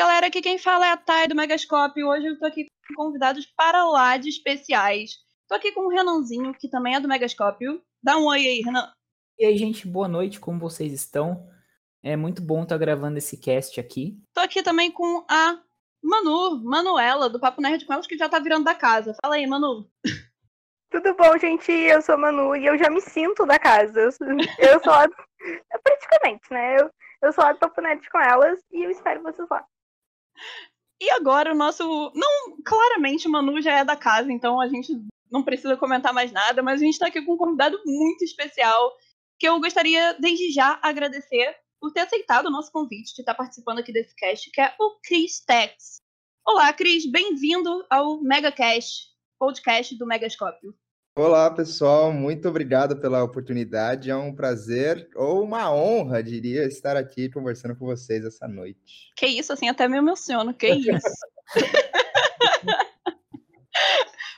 galera, aqui quem fala é a Thay do Megascope. Hoje eu tô aqui com convidados para lá de especiais. Tô aqui com o Renanzinho, que também é do Megascope. Dá um oi aí, Renan. E aí, gente, boa noite, como vocês estão? É muito bom estar gravando esse cast aqui. Tô aqui também com a Manu, Manuela, do Papo Nerd com elas, que já tá virando da casa. Fala aí, Manu. Tudo bom, gente? Eu sou a Manu e eu já me sinto da casa. Eu sou, eu sou a... praticamente, né? Eu, eu sou a Papo Nerd com elas e eu espero vocês lá. E agora o nosso. Não, claramente o Manu já é da casa, então a gente não precisa comentar mais nada, mas a gente tá aqui com um convidado muito especial que eu gostaria, desde já, agradecer por ter aceitado o nosso convite de estar participando aqui desse cast, que é o Chris Tex. Olá, Cris, bem-vindo ao MegaCast, podcast do Megascópio. Olá, pessoal, muito obrigado pela oportunidade. É um prazer, ou uma honra, diria, estar aqui conversando com vocês essa noite. Que isso, assim, até me emociono, que isso.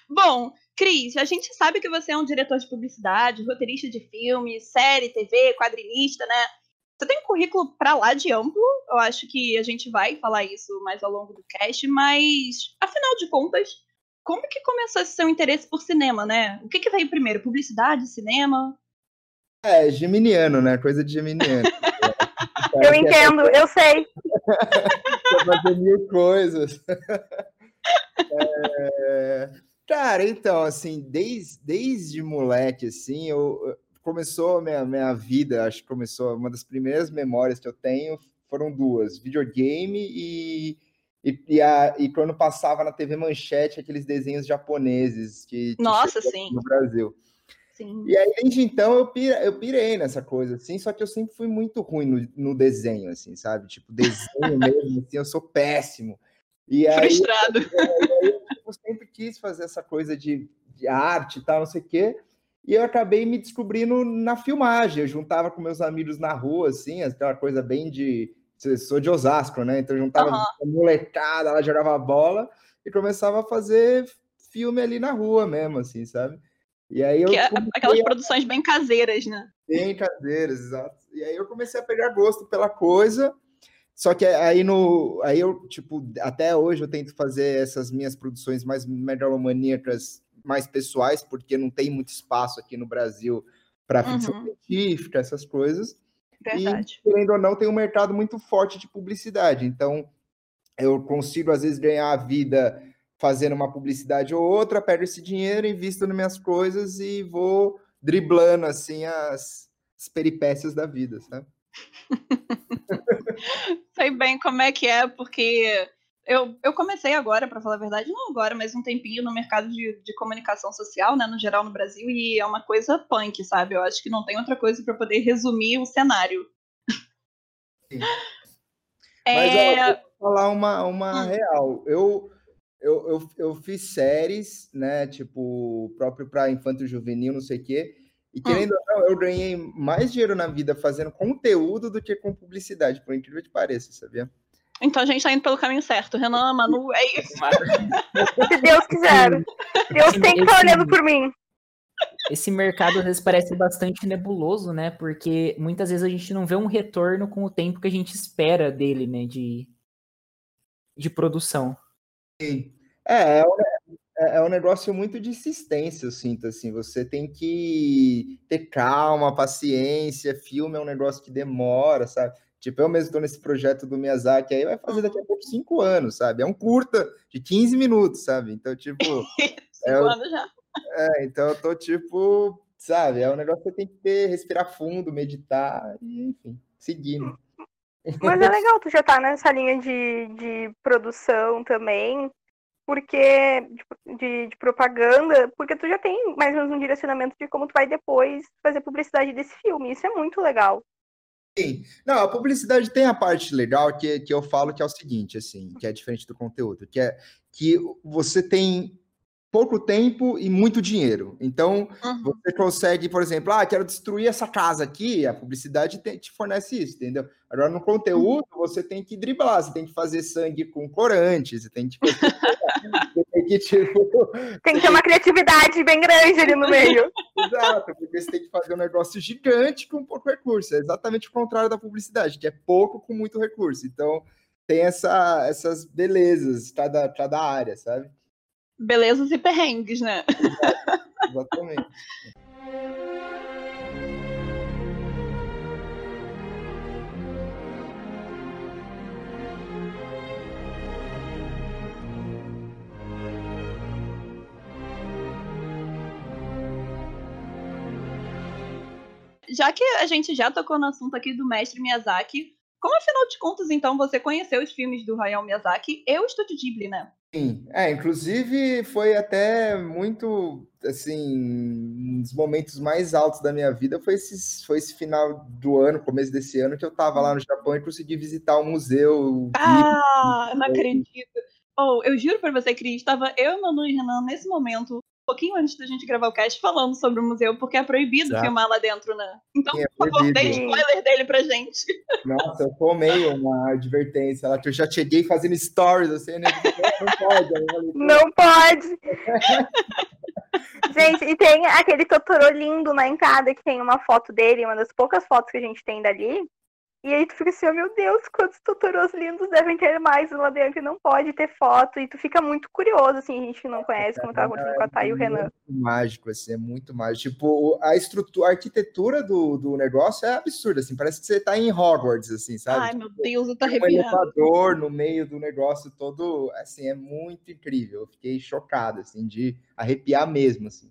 Bom, Cris, a gente sabe que você é um diretor de publicidade, roteirista de filme, série, TV, quadrinista, né? Você tem um currículo para lá de amplo, eu acho que a gente vai falar isso mais ao longo do cast, mas afinal de contas, como que começou esse seu interesse por cinema, né? O que, que veio primeiro, publicidade, cinema? É, geminiano, né? Coisa de geminiano. eu entendo, eu sei. fazer mil coisas. É... Cara, então, assim, desde, desde moleque, assim, eu, começou a minha, minha vida, acho que começou, uma das primeiras memórias que eu tenho foram duas, videogame e, e, e, a, e quando passava na TV Manchete aqueles desenhos japoneses que, que Nossa, sim. no Brasil. Sim. E aí, desde então, eu, pira, eu pirei nessa coisa, assim, só que eu sempre fui muito ruim no, no desenho, assim, sabe? Tipo, desenho mesmo, assim, eu sou péssimo. E aí, Frustrado. Eu, eu, eu, sempre quis fazer essa coisa de, de arte e tal, não sei o quê. E eu acabei me descobrindo na filmagem. Eu juntava com meus amigos na rua, assim, aquela coisa bem de. Sou de Osasco, né? Então juntava uhum. molecada, ela jogava bola e começava a fazer filme ali na rua mesmo, assim, sabe? E aí eu. É, aquelas a... produções bem caseiras, né? Bem caseiras, exato. E aí eu comecei a pegar gosto pela coisa. Só que aí no. Aí eu, tipo, até hoje eu tento fazer essas minhas produções mais megalomaníacas mais pessoais, porque não tem muito espaço aqui no Brasil para ficção uhum. científica, essas coisas. Verdade. E, querendo ou não, tem um mercado muito forte de publicidade. Então, eu consigo, às vezes, ganhar a vida fazendo uma publicidade ou outra, pego esse dinheiro, invisto nas minhas coisas e vou driblando, assim, as, as peripécias da vida, sabe? Sei bem como é que é, porque eu, eu comecei agora, para falar a verdade, não agora, mas um tempinho no mercado de, de comunicação social, né, no geral no Brasil, e é uma coisa punk, sabe? Eu acho que não tem outra coisa para poder resumir o cenário. Sim. É... Mas ó, vou falar uma, uma hum. real. Eu, eu, eu, eu fiz séries, né, tipo, próprio para infanto juvenil, não sei o quê, e hum. querendo hum. ou não, eu ganhei mais dinheiro na vida fazendo conteúdo do que com publicidade, por incrível que pareça, sabia? Então a gente tá indo pelo caminho certo. Renan, Manu, é isso. Se Deus quiser. Deus tem que estar olhando por mim. Esse mercado às vezes parece bastante nebuloso, né? Porque muitas vezes a gente não vê um retorno com o tempo que a gente espera dele, né? De, de produção. Sim. É, é um, é, é um negócio muito de insistência, eu sinto, assim. Você tem que ter calma, paciência. Filme é um negócio que demora, sabe? Tipo, eu mesmo estou nesse projeto do Miyazaki aí, vai fazer daqui a pouco cinco anos, sabe? É um curta de 15 minutos, sabe? Então, tipo. cinco é, anos já. É, então eu tô, tipo, sabe? É um negócio que você tem que ter, respirar fundo, meditar, e, enfim, seguindo. Mas é legal tu já tá nessa linha de, de produção também, porque de, de, de, propaganda, porque tu já tem mais ou menos um direcionamento de como tu vai depois fazer publicidade desse filme. Isso é muito legal. Sim. Não, a publicidade tem a parte legal que, que eu falo que é o seguinte, assim, que é diferente do conteúdo, que é que você tem pouco tempo e muito dinheiro. Então, uhum. você consegue, por exemplo, ah, quero destruir essa casa aqui, a publicidade te, te fornece isso, entendeu? Agora, no conteúdo, uhum. você tem que driblar, você tem que fazer sangue com corante, você tem que... você tem que, tipo... Tem que ter uma criatividade bem grande ali no meio. Exato, porque você tem que fazer um negócio gigante com pouco recurso. É exatamente o contrário da publicidade, que é pouco com muito recurso. Então, tem essa, essas belezas cada, cada área, sabe? Belezas e perrengues, né? Exatamente. Já que a gente já tocou no assunto aqui do mestre Miyazaki, como afinal de contas, então, você conheceu os filmes do Hayao Miyazaki e o Estúdio Ghibli, né? Sim, é, inclusive foi até muito, assim, um dos momentos mais altos da minha vida foi esse, foi esse final do ano, começo desse ano, que eu tava lá no Japão e consegui visitar o museu. Ah, não acredito. Oh, eu juro pra você, Cris, estava eu, Manu e Renan nesse momento pouquinho antes da gente gravar o cast falando sobre o museu, porque é proibido Exato. filmar lá dentro, né? Então, Sim, é por favor, dê spoiler dele pra gente. Nossa, eu tomei uma advertência lá, que eu já cheguei fazendo stories, assim, né? Não pode. Não pode. gente, e tem aquele Totoro lindo na entrada, que tem uma foto dele, uma das poucas fotos que a gente tem dali, e aí tu fica assim, oh, meu Deus, quantos Totoros lindos devem ter mais lá dentro e não pode ter foto. E tu fica muito curioso, assim, a gente que não conhece, como tava acontecendo com a Thay e o Renan. É muito mágico, assim, é muito mágico. Tipo, a estrutura, a arquitetura do, do negócio é absurda, assim, parece que você tá em Hogwarts, assim, sabe? Ai, tipo, meu Deus, eu tô arrepiado. Um elevador no meio do negócio todo, assim, é muito incrível. Eu fiquei chocado, assim, de arrepiar mesmo, assim.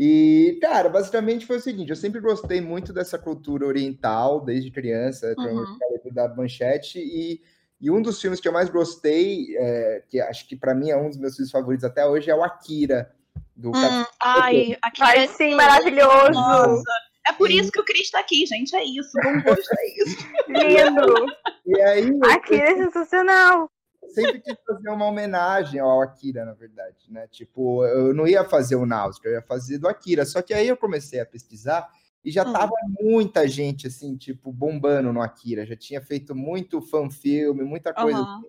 E, cara, basicamente foi o seguinte: eu sempre gostei muito dessa cultura oriental, desde criança, uhum. da manchete, e, e um dos filmes que eu mais gostei, é, que acho que para mim é um dos meus filmes favoritos até hoje, é o Akira. Do hum, ai, Akira ai, sim, maravilhoso! Nossa. É por isso que o Cris tá aqui, gente. É isso. Bom gosto, é isso. Lindo! E aí, Akira é sensacional sempre quis fazer uma homenagem ao Akira, na verdade, né? Tipo, eu não ia fazer o Náusea, eu ia fazer do Akira. Só que aí eu comecei a pesquisar e já hum. tava muita gente, assim, tipo, bombando no Akira. Já tinha feito muito fanfilme, muita coisa. Uhum. Assim.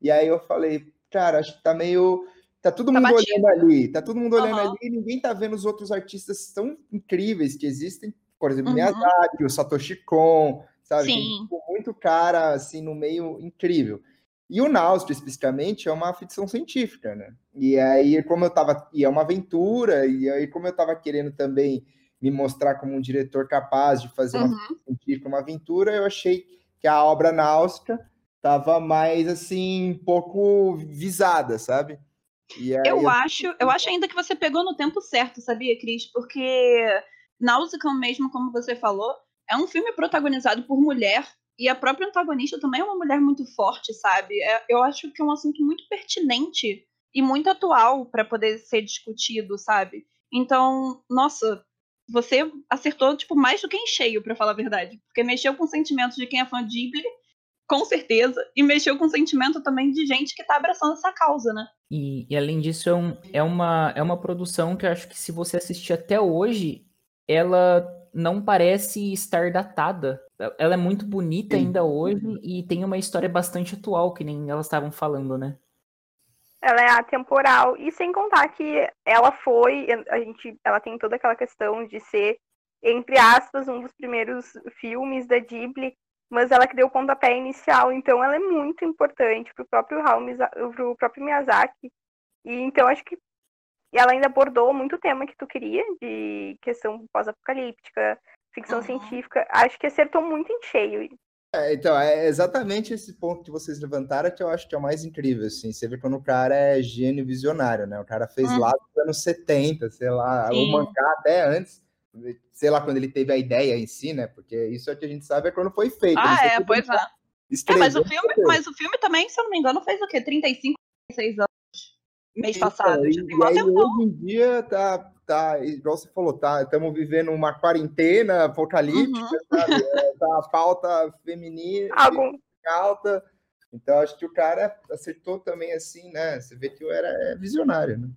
E aí eu falei, cara, acho que tá meio. Tá todo tá mundo batido. olhando ali, tá todo mundo olhando uhum. ali e ninguém tá vendo os outros artistas tão incríveis que existem. Por exemplo, uhum. Miyazaki, o Satoshi Kon, sabe? Sim. Tem, tipo, muito cara, assim, no meio incrível. E o Náusea, especificamente, é uma ficção científica, né? E aí, como eu tava. E é uma aventura, e aí, como eu tava querendo também me mostrar como um diretor capaz de fazer uhum. uma ficção científica, uma aventura, eu achei que a obra Náusea tava mais assim, um pouco visada, sabe? Aí, eu, eu acho, eu acho ainda que você pegou no tempo certo, sabia, Cris? Porque Náusea, mesmo como você falou, é um filme protagonizado por mulher e a própria antagonista também é uma mulher muito forte, sabe? É, eu acho que é um assunto muito pertinente e muito atual para poder ser discutido, sabe? Então, nossa, você acertou tipo mais do que em cheio, para falar a verdade, porque mexeu com sentimentos de quem é fã de Ghibli, com certeza, e mexeu com sentimento também de gente que tá abraçando essa causa, né? E, e além disso, é, um, é, uma, é uma produção que eu acho que se você assistir até hoje, ela não parece estar datada. Ela é muito bonita Sim. ainda hoje e tem uma história bastante atual, que nem elas estavam falando, né? Ela é atemporal. E sem contar que ela foi, a gente, ela tem toda aquela questão de ser, entre aspas, um dos primeiros filmes da Ghibli, mas ela que deu o pontapé inicial. Então ela é muito importante pro próprio pro próprio Miyazaki. E então acho que e ela ainda abordou muito tema que tu queria, de questão pós-apocalíptica, ficção uhum. científica. Acho que acertou muito em cheio. É, então, é exatamente esse ponto que vocês levantaram que eu acho que é o mais incrível, assim. Você vê quando o cara é gênio visionário, né? O cara fez uhum. lá nos anos 70, sei lá, Sim. o mangá até antes, sei lá, quando ele teve a ideia em si, né? Porque isso é que a gente sabe é quando foi feito. Ah, é, pois é. é. mas, o filme, mas o filme também, se eu não me engano, fez o quê? 35, 36 anos mês então, passado. e, e aí, hoje em dia tá, tá, igual você falou, tá, estamos vivendo uma quarentena apocalíptica, uhum. sabe? É, tá a pauta feminina, Algum... alta. Então acho que o cara acertou também assim, né? Você vê que eu era visionário, né?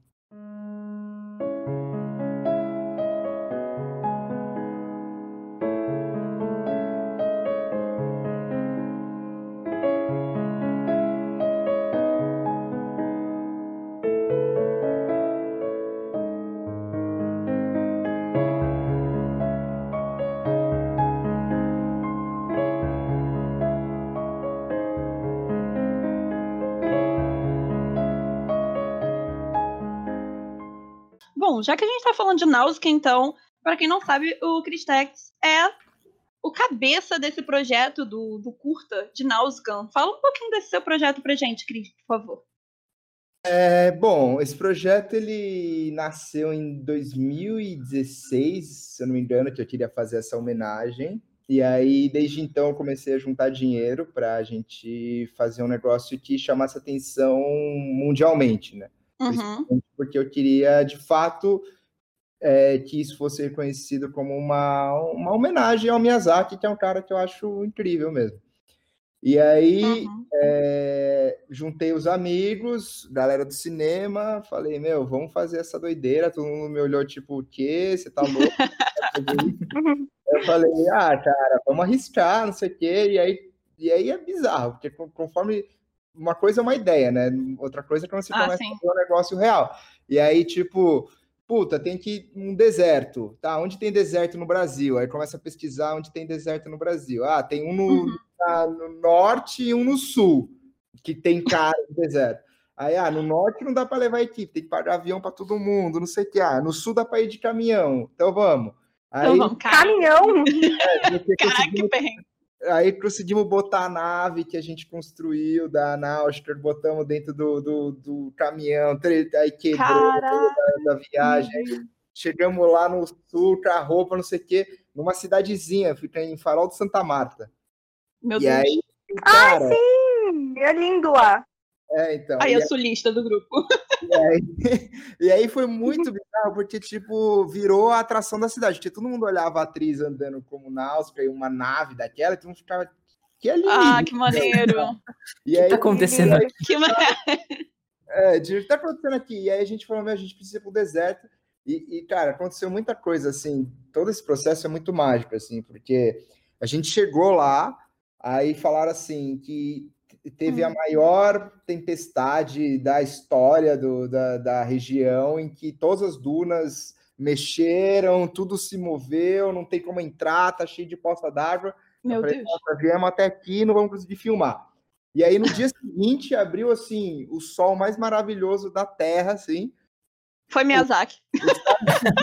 Já que a gente tá falando de Nausicaa, então, para quem não sabe, o Cristex é o cabeça desse projeto do, do curta de Nausicaa. Fala um pouquinho desse seu projeto pra gente, Cris, por favor. É, bom, esse projeto ele nasceu em 2016, se eu não me engano, que eu queria fazer essa homenagem. E aí, desde então, eu comecei a juntar dinheiro para a gente fazer um negócio que chamasse atenção mundialmente, né? Uhum. Porque eu queria, de fato, é, que isso fosse reconhecido como uma, uma homenagem ao Miyazaki, que é um cara que eu acho incrível mesmo. E aí, Uhum. é, juntei os amigos, galera do cinema, falei, meu, vamos fazer essa doideira. Todo mundo me olhou, tipo, o quê? Você tá louco? Eu falei, ah, cara, vamos arriscar, não sei o quê. E aí, e aí é bizarro, porque con- conforme uma coisa é uma ideia, né? Outra coisa é quando você Ah, começa sim. a fazer um negócio real. E aí, tipo, puta, tem que ir um deserto, tá? Onde tem deserto no Brasil? Aí começa a pesquisar onde tem deserto no Brasil. Ah, tem um no, Uhum. no norte e um no sul, que tem cara de deserto. Aí, ah, no norte não dá para levar equipe, tem que pagar avião para todo mundo, não sei o que. Ah, no sul dá para ir de caminhão, então vamos. Aí, Então vamos, cara. Caminhão! porque Caraca, que perrengue. Aí conseguimos botar a nave que a gente construiu da Náutica, botamos dentro do, do, do caminhão, aí quebrou Caraca. da viagem. Aí chegamos lá no sul com a roupa, não sei o quê, numa cidadezinha, fica em Farol de Santa Marta. Meu e Deus. aí, Ah, cara, sim! É lindo lá. É, então. Aí e a sulista do grupo. E aí, e aí foi muito bizarro, porque, tipo, virou a atração da cidade. Porque todo mundo olhava a atriz andando como Náusea e uma nave daquela, e todo mundo ficava. Que ali? Ah, que maneiro. e O que aí, tá acontecendo aqui? Que maneiro. é, o que tá acontecendo aqui? E aí a gente falou, meu, a gente precisa ir pro deserto. E, e, cara, aconteceu muita coisa, assim. Todo esse processo é muito mágico, assim, porque a gente chegou lá, aí falaram assim que teve a Hum. maior tempestade da história do, da, da região, em que todas as dunas mexeram, tudo se moveu, não tem como entrar, tá cheio de poça d'água. Meu Eu falei, Deus. Nossa, viemos até aqui, não vamos conseguir filmar. E aí, no dia seguinte, abriu, assim, o sol mais maravilhoso da Terra, assim. Foi Miyazaki.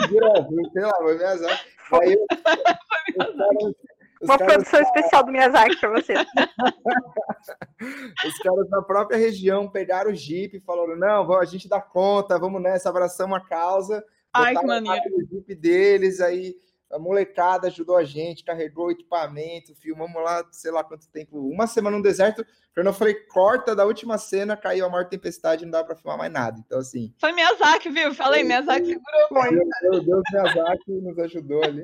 Viram, sei lá, foi Miyazaki. Aí, os caras- os Uma caras- produção especial do Miyazaki pra você. Os caras da própria região pegaram o Jeep e falaram: não, vamos, a gente dá conta, vamos nessa, abraçamos a causa. Ai, que maneiro. o Jeep deles, aí a molecada ajudou a gente, carregou o equipamento, filmamos lá, sei lá quanto tempo, uma semana no deserto. Quando eu falei, corta da última cena, caiu a maior tempestade, não dá pra filmar mais nada. Então, assim, Foi Miyazaki, viu? Falei, Miyazaki segurou. Foi. meu Deus, Miyazaki nos ajudou ali.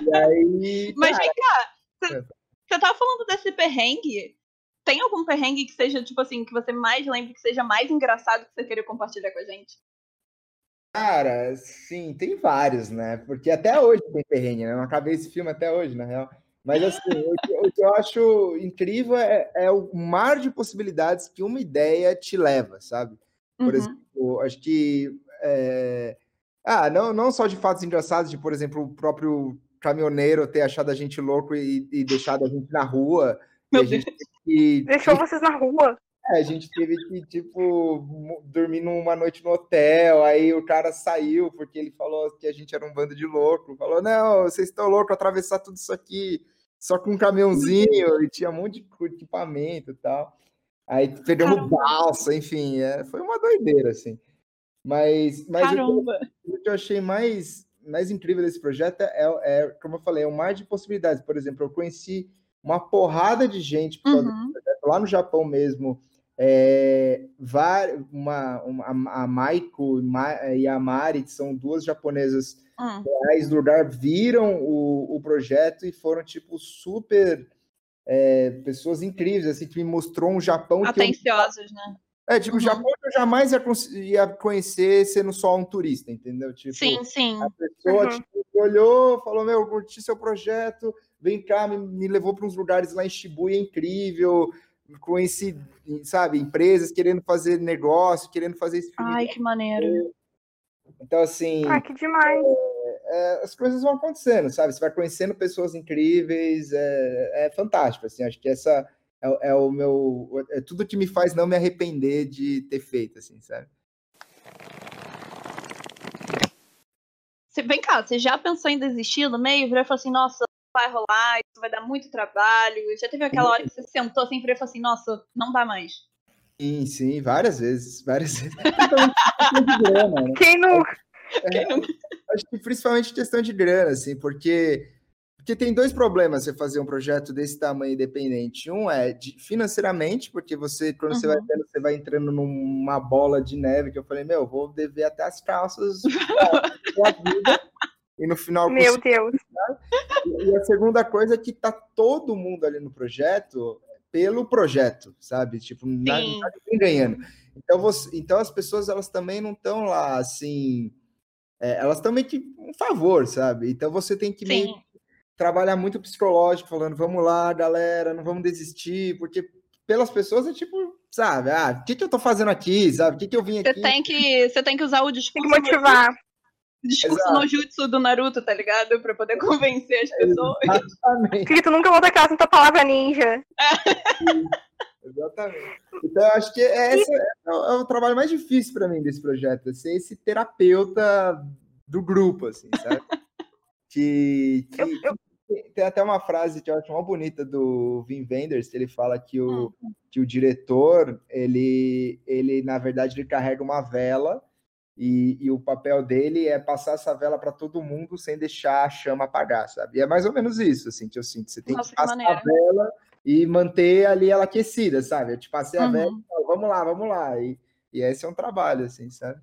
E aí. Mas vem cá, você É. você tava falando desse perrengue? Tem algum perrengue que seja, tipo assim, que você mais lembre, que seja mais engraçado que você queria compartilhar com a gente? Cara, sim, tem vários, né? Porque até hoje tem perrengue, né? Eu não acabei esse filme até hoje, na real. Mas assim, o que, o que eu acho incrível é, é o mar de possibilidades que uma ideia te leva, sabe? Por Uhum. exemplo, acho que. é, Ah, não, não só de fatos engraçados, de, por exemplo, o próprio caminhoneiro ter achado a gente louco e, e deixado a gente na rua. e Meu a gente que- Deixou vocês na rua. A gente teve que, tipo, dormir numa noite no hotel, aí o cara saiu porque ele falou que a gente era um bando de louco. Falou, não, vocês estão loucos atravessar tudo isso aqui só com um caminhãozinho, e tinha um monte de equipamento e tal. Aí pegamos balsa, enfim, é, foi uma doideira, assim. Mas, mas o que o que eu achei mais, mais incrível desse projeto é, é, como eu falei, é um mar de possibilidades. Por exemplo, eu conheci uma porrada de gente Uhum. lá no Japão mesmo, é, var- uma, uma- a Maiko e a Mari, que são duas japonesas Hum. reais do lugar, viram o, o projeto e foram, tipo, super é, pessoas incríveis, assim, que me mostrou um Japão que eu, Atenciosos, né? é, tipo, Uhum. Japão que eu jamais ia, ia conhecer sendo só um turista, entendeu? Tipo, Sim, sim. a pessoa Uhum. tipo, olhou, falou: Meu, curti seu projeto, vem cá, me, me levou para uns lugares lá em Shibuya incrível. Conheci, sabe, empresas querendo fazer negócio, querendo fazer esse filme. Ai, que maneiro. Então, assim, Ah, que demais. é, as coisas vão acontecendo, sabe? Você vai conhecendo pessoas incríveis, é, é fantástico, assim. Acho que essa é, é o meu. É tudo que me faz não me arrepender de ter feito, assim, sabe? Cê, vem cá, você já pensou em desistir no meio? Virou e falou assim, nossa, vai rolar, isso vai dar muito trabalho. Já teve aquela hora que você sentou assim e falou assim, nossa, não dá mais. Sim, sim, várias vezes, várias vezes. Quem nunca? É, acho que principalmente questão de grana, assim, porque porque tem dois problemas você fazer um projeto desse tamanho independente. Um é de, financeiramente, porque você, quando uhum. você vai uhum. vendo, você vai entrando numa bola de neve, que eu falei, meu, vou dever até as calças da vida. E no final. Meu Deus! E a segunda coisa é que tá todo mundo ali no projeto pelo projeto, sabe? Tipo, não tá ninguém ganhando. Então, você, então as pessoas elas também não estão lá assim. É, elas também que um favor, sabe? Então você tem que meio trabalhar muito psicológico, falando, vamos lá, galera, não vamos desistir, porque pelas pessoas é tipo, sabe, ah, o que, que eu tô fazendo aqui, sabe? O que, que eu vim aqui? Você tem que, você tem que usar o discurso. Tem que motivar. O discurso Exato. no jutsu do Naruto, tá ligado? Pra poder convencer as pessoas. Exatamente. Que tu nunca volta a casa com tua palavra ninja. Exatamente. Então, eu acho que esse é, o, é o trabalho mais difícil para mim desse projeto, é ser esse terapeuta do grupo, assim, sabe? que, que, eu, eu tem até uma frase que eu acho muito bonita do Vin Wenders, que ele fala que o, hum. que o diretor, ele, ele, na verdade, ele carrega uma vela e, e o papel dele é passar essa vela para todo mundo sem deixar a chama apagar, sabe? E é mais ou menos isso, assim, que eu sinto. Você tem Nossa, que passar que a vela e manter ali ela aquecida, sabe? Eu te passei a uhum. vela e vamos lá, vamos lá. E, e esse é um trabalho, assim, sabe?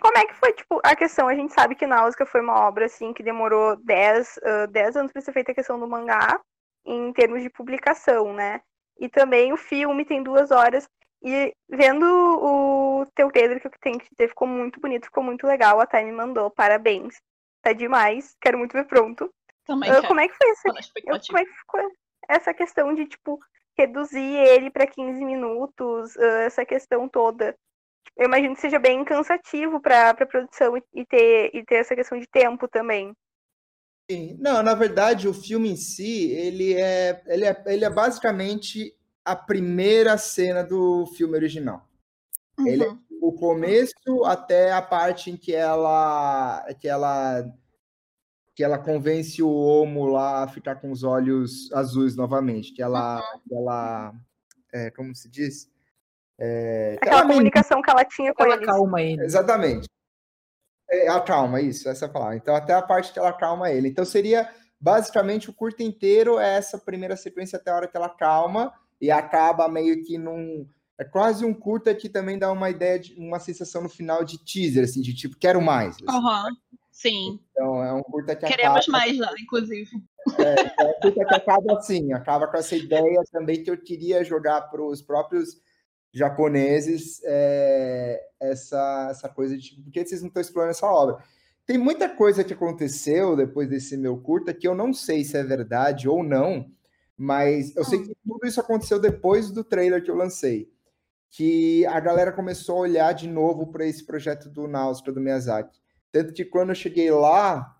como é que foi, tipo, a questão? A gente sabe que Náusea foi uma obra, assim, que demorou 10, uh, 10 anos para ser feita a questão do mangá, em termos de publicação, né? E também o filme tem duas horas. E vendo o teu trailer que eu tenho que dizer, ficou muito bonito, ficou muito legal. A Thay me mandou, parabéns. Tá demais, quero muito ver pronto. Também uh, como é que foi essa, eu, como é que ficou essa questão de, tipo, reduzir ele para 15 minutos, uh, essa questão toda? eu imagino que seja bem cansativo para a produção e ter, e ter essa questão de tempo também. Sim. Não, na verdade, o filme em si, ele é, ele é, ele é basicamente a primeira cena do filme original. Uhum. Ele é o começo até a parte em que ela que ela que ela convence o Omo lá a ficar com os olhos azuis novamente, que ela uhum. que ela é, como se diz? É, Aquela comunicação que ela tinha com ela eles. calma ele. Exatamente. É, acalma, isso, essa palavra. Então, até a parte que ela calma ele. Então, seria basicamente o curto inteiro é essa primeira sequência até a hora que ela calma e acaba meio que num. É quase um curta que também dá uma ideia de uma sensação no final de teaser, assim, de tipo, quero mais. Assim, uhum. Sim. Então é um curta que Queremos acaba... mais lá, inclusive. É, é um curta que acaba assim, acaba com essa ideia também que eu queria jogar para os próprios japoneses é, essa, essa coisa de tipo, por que vocês não estão explorando essa obra? Tem muita coisa que aconteceu depois desse meu curta que eu não sei se é verdade ou não, mas eu sei hum. que tudo isso aconteceu depois do trailer que eu lancei. Que a galera começou a olhar de novo para esse projeto do Náusea, do Miyazaki. Tanto que quando eu cheguei lá,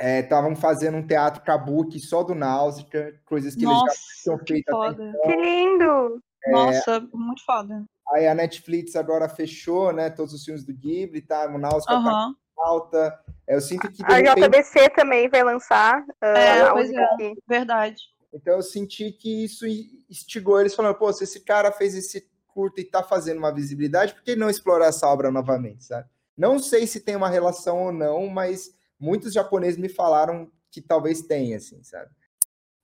estavam é, fazendo um teatro kabuki só do Náusea, coisas que Nossa, eles já tinham feito. Que, então. que lindo! Nossa, é, muito foda. Aí a Netflix agora fechou, né? Todos os filmes do Ghibli, tá? O Náusea uhum. tá alta. É, eu sinto que. A repente... JBC também vai lançar. Uh, é, pois é, aqui. verdade. Então eu senti que isso instigou eles falando, pô, se esse cara fez esse curto e tá fazendo uma visibilidade, por que não explorar essa obra novamente, sabe? Não sei se tem uma relação ou não, mas muitos japoneses me falaram que talvez tenha, assim, sabe?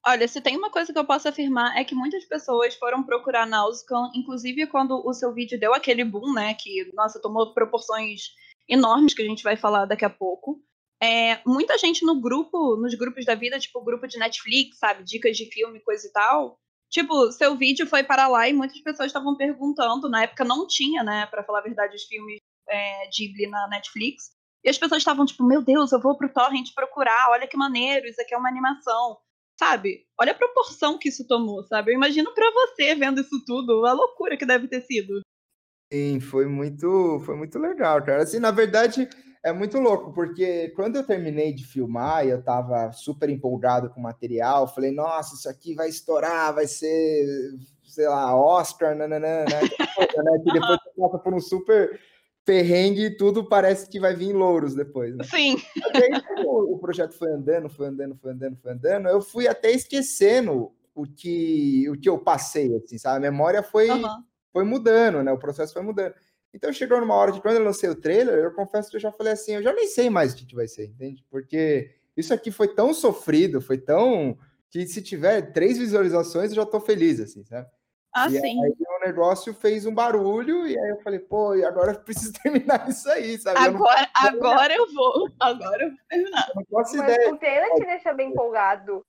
Olha, se tem uma coisa que eu posso afirmar é que muitas pessoas foram procurar Nausicaa, inclusive quando o seu vídeo deu aquele boom, né? Que, nossa, tomou proporções enormes que a gente vai falar daqui a pouco. É, muita gente no grupo, nos grupos da vida, tipo grupo de Netflix, sabe? Dicas de filme, coisa e tal. Tipo, seu vídeo foi para lá e muitas pessoas estavam perguntando. Na época não tinha, né, para falar a verdade, os filmes é, Ghibli na Netflix. E as pessoas estavam tipo, meu Deus, eu vou pro Torrent procurar, olha que maneiro, isso aqui é uma animação sabe? Olha a proporção que isso tomou, sabe? Eu imagino para você vendo isso tudo, a loucura que deve ter sido. Sim, foi muito, foi muito legal, cara. Assim, na verdade, é muito louco, porque quando eu terminei de filmar e eu tava super empolgado com o material, falei, nossa, isso aqui vai estourar, vai ser, sei lá, Oscar, nananã, né? né? Que depois você passa por um super ferrengue e tudo parece que vai vir em louros depois, né? Sim. Aí, o projeto foi andando, foi andando, foi andando, foi andando, eu fui até esquecendo o que, o que eu passei, assim, sabe? A memória foi, Aham. foi mudando, né? O processo foi mudando. Então chegou numa hora de quando eu lancei o trailer, eu confesso que eu já falei assim, eu já nem sei mais o que, que vai ser, entende? Porque isso aqui foi tão sofrido, foi tão que se tiver três visualizações eu já tô feliz, assim, sabe? Ah, e sim. aí o negócio fez um barulho e aí eu falei, pô, e agora eu preciso terminar isso aí, sabe? Eu não, Agora, agora eu vou. Agora eu vou terminar. eu não Mas ideia. o trailer te deixa bem empolgado.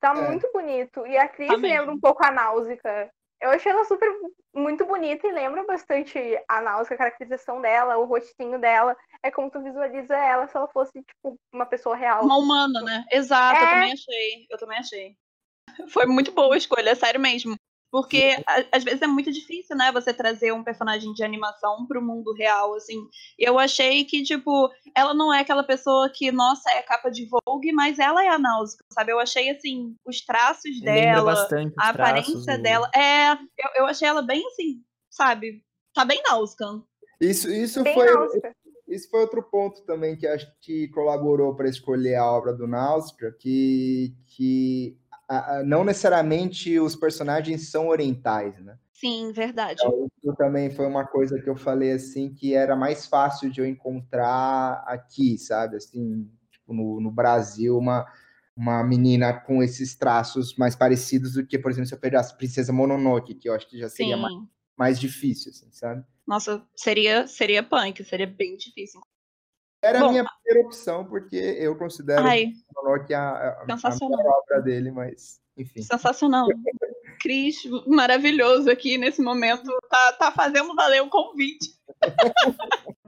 Tá É. muito bonito. E a Cris Tá lembra um pouco a Náusica. Eu achei ela super muito bonita e lembra bastante a Náusica, a caracterização dela, o rostinho dela. É como tu visualiza ela se ela fosse, tipo, uma pessoa real. Uma humana, né? Exato, eu É. também achei. Eu também achei. Foi muito boa a escolha, sério mesmo. Porque a- às vezes é muito difícil, né, você trazer um personagem de animação pro mundo real, assim. Eu achei que, tipo, ela não é aquela pessoa que, nossa, é capa de Vogue, mas ela é a Náusica, sabe? Eu achei, assim, os traços Lembra dela, bastante a aparência traços, o- dela. É, eu, eu achei ela bem, assim, sabe? Tá bem Náusica. Isso, isso Bem foi, Náusica. isso foi outro ponto também que acho que colaborou para escolher a obra do Náusea, que, que a- a- não necessariamente os personagens são orientais, né? Sim, verdade. Isso também foi uma coisa que eu falei assim que era mais fácil de eu encontrar aqui, sabe? Assim, tipo, no, no Brasil, uma, uma menina com esses traços mais parecidos do que, por exemplo, se eu pegasse Princesa Mononoke, que eu acho que já seria Sim. mais, mais difícil, assim, sabe? Nossa, seria, seria punk, seria bem difícil. Era Bom, a minha primeira opção, porque eu considero Ai, Mononoke a, a, a sensacional. obra dele, mas, enfim. Sensacional. Cris, maravilhoso aqui nesse momento. Tá, tá fazendo valer o convite.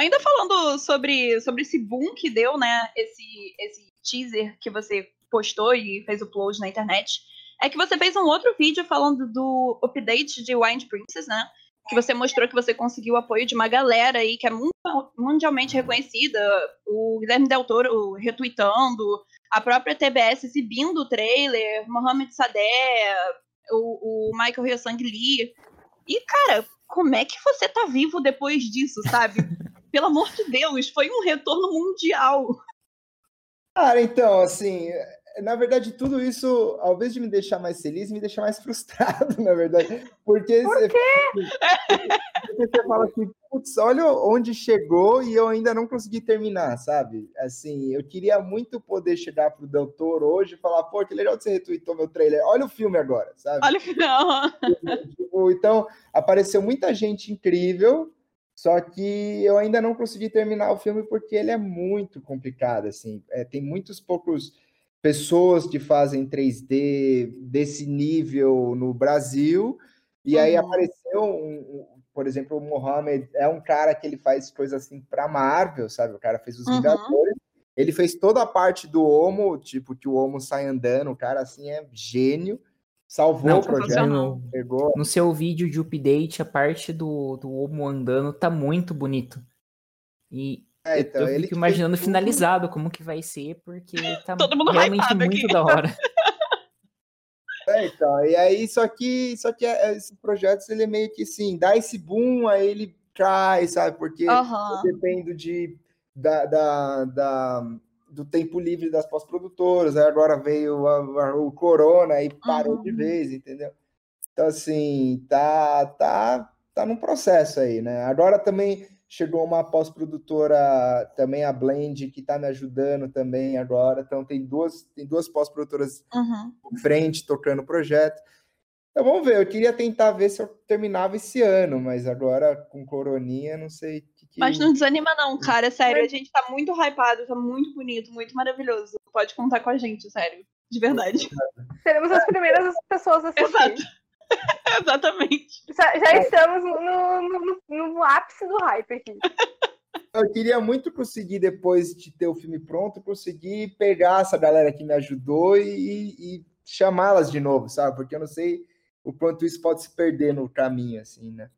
ainda falando sobre, sobre esse boom que deu, né? Esse, esse teaser que você postou e fez upload na internet. É que você fez um outro vídeo falando do update de Wind Princess, né? Que você mostrou que você conseguiu o apoio de uma galera aí que é mun- mundialmente reconhecida. O Guilherme Del Toro retweetando, a própria TBS exibindo o trailer, Mohamed Sadeh, o, o Michael Hyosang Lee. E, cara, como é que você tá vivo depois disso, sabe? Pelo amor de Deus, foi um retorno mundial. Cara, então, assim, na verdade, tudo isso, ao invés de me deixar mais feliz, me deixa mais frustrado, na verdade. Porque Por você, porque você fala assim, putz, olha onde chegou e eu ainda não consegui terminar, sabe? Assim, eu queria muito poder chegar pro Del Toro hoje e falar, pô, que legal que você retweetou meu trailer, olha o filme agora, sabe? Olha o final. Tipo, então, apareceu muita gente incrível, só que eu ainda não consegui terminar o filme porque ele é muito complicado, assim. É, tem muitos poucos pessoas que fazem 3D desse nível no Brasil, e aí Uhum. apareceu, um, um- por exemplo, o Mohamed é um cara que ele faz coisas assim para Marvel, sabe? O cara fez os Uhum. Vingadores, ele fez toda a parte do Homo, tipo, que o Homo sai andando, o cara, assim, é gênio, salvou Não, o projeto, sensacional. pegou No seu vídeo de update, a parte do, do Homo andando tá muito bonito. E É, eu- então, eu, ele fico imaginando tudo. finalizado como que vai ser, porque tá Todo mundo realmente muito aqui. da hora. É, então, e aí, só que, só que é- esses projetos, ele é meio que assim, dá esse boom, aí ele cai, sabe? Porque Aham. eu dependo de, da, da, da- do tempo livre das pós-produtoras, agora veio a- a- o Corona e parou de Uhum. vez, entendeu? Então, assim, tá, tá, tá num processo aí, né? Agora também chegou uma pós-produtora, também a Blend, que tá me ajudando também agora. Então, tem duas, tem duas pós-produtoras Uhum. em frente, tocando o projeto. Então, vamos ver. Eu queria tentar ver se eu terminava esse ano, mas agora com coroninha, não sei Mas não desanima, não, cara. É sério, a gente tá muito hypado, tá muito bonito, muito maravilhoso. Pode contar com a gente, sério. De verdade. Seremos as primeiras pessoas a assistir. Exatamente. Já estamos no, no, no, ápice do hype aqui. Eu queria muito conseguir, depois de ter o filme pronto, conseguir pegar essa galera que me ajudou e, e chamá-las de novo, sabe? Porque eu não sei o quanto isso pode se perder no caminho, assim, né?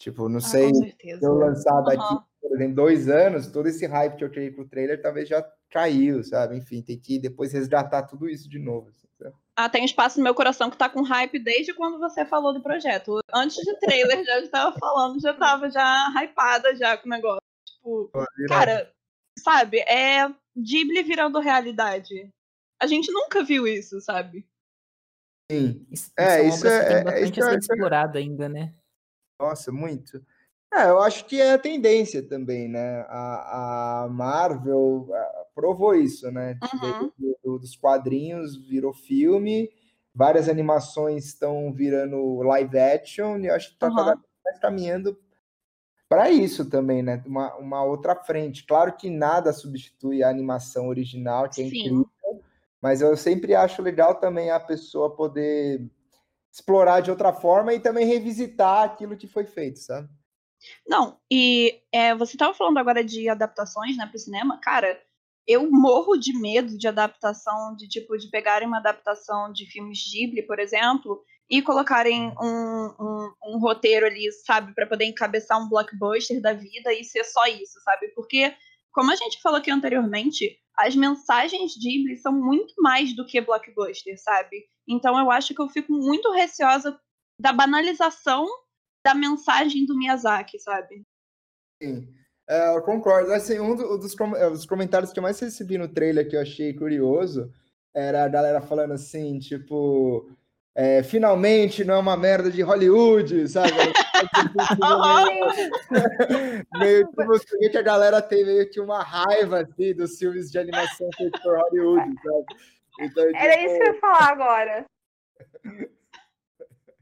Tipo, não ah, sei se eu lançar daqui, uhum. por exemplo, dois anos, todo esse hype que eu criei pro trailer talvez já caiu, sabe? Enfim, tem que depois resgatar tudo isso de novo. Assim, ah, tem espaço no meu coração que tá com hype desde quando você falou do projeto. Antes de trailer, já estava falando, já tava já hypada já com o negócio. Tipo, cara, sabe, é Ghibli virando realidade. A gente nunca viu isso, sabe? Sim. Isso, é, isso é, tem é, bastante é, a ser explorado ainda, né? Nossa, muito. É, eu acho que é a tendência também, né? A, a Marvel provou isso, né? Uhum. Do, dos quadrinhos virou filme, várias animações estão virando live action, e eu acho que está uhum. caminhando para isso também, né? Uma, uma outra frente. Claro que nada substitui a animação original, que é Sim. incrível, mas eu sempre acho legal também a pessoa poder explorar de outra forma e também revisitar aquilo que foi feito, sabe? Não, e é, você estava falando agora de adaptações, né, para o cinema. Cara, eu morro de medo de adaptação, de tipo, de pegarem uma adaptação de filmes Ghibli, por exemplo, e colocarem um, um, um roteiro ali, sabe, para poder encabeçar um blockbuster da vida e ser só isso, sabe? Porque, como a gente falou aqui anteriormente, as mensagens Ghibli são muito mais do que blockbuster, sabe? Então eu acho que eu fico muito receosa da banalização da mensagem do Miyazaki, sabe? Sim, é, eu concordo. Assim, um dos, é, dos comentários que eu mais recebi no trailer que eu achei curioso era a galera falando assim, tipo, é, finalmente não é uma merda de Hollywood, sabe? meio que você que a galera tem meio que uma raiva assim, dos filmes de animação feitos por Hollywood, sabe? Então, Era tipo... isso que eu ia falar agora.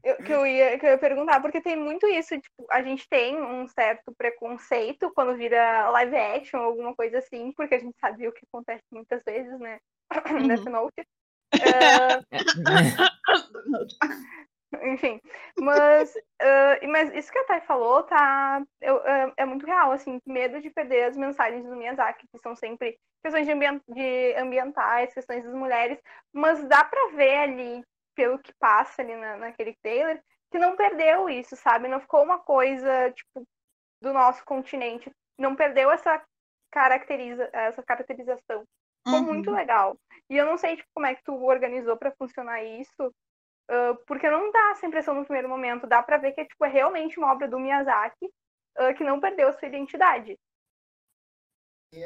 Eu, que, eu ia, que eu ia perguntar, porque tem muito isso, tipo, a gente tem um certo preconceito quando vira live action, alguma coisa assim, porque a gente sabe o que acontece muitas vezes, né? Uhum. Death Note. Uh... Enfim, mas, uh, mas isso que a Thay falou tá, eu, uh, é muito real, assim, medo de perder as mensagens do Miyazaki, que são sempre questões de, ambient, de ambientais, questões das mulheres, mas dá para ver ali, pelo que passa ali na, naquele trailer, que não perdeu isso, sabe? Não ficou uma coisa, tipo, do nosso continente, não perdeu essa, caracteriza, essa caracterização. Ficou uhum. muito legal. E eu não sei tipo, como é que tu organizou para funcionar isso, Uh, porque não dá essa impressão no primeiro momento. Dá para ver que tipo, é realmente uma obra do Miyazaki uh, que não perdeu sua identidade.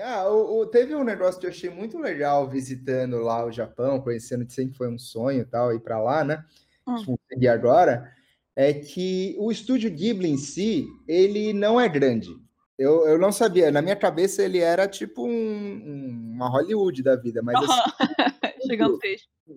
Ah, o, o, teve um negócio que eu achei muito legal visitando lá o Japão, conhecendo que sempre foi um sonho tal, ir para lá, né? Hum. E agora, é que o estúdio Ghibli em si, ele não é grande. Eu, eu não sabia, na minha cabeça ele era tipo um, uma Hollywood da vida, mas assim,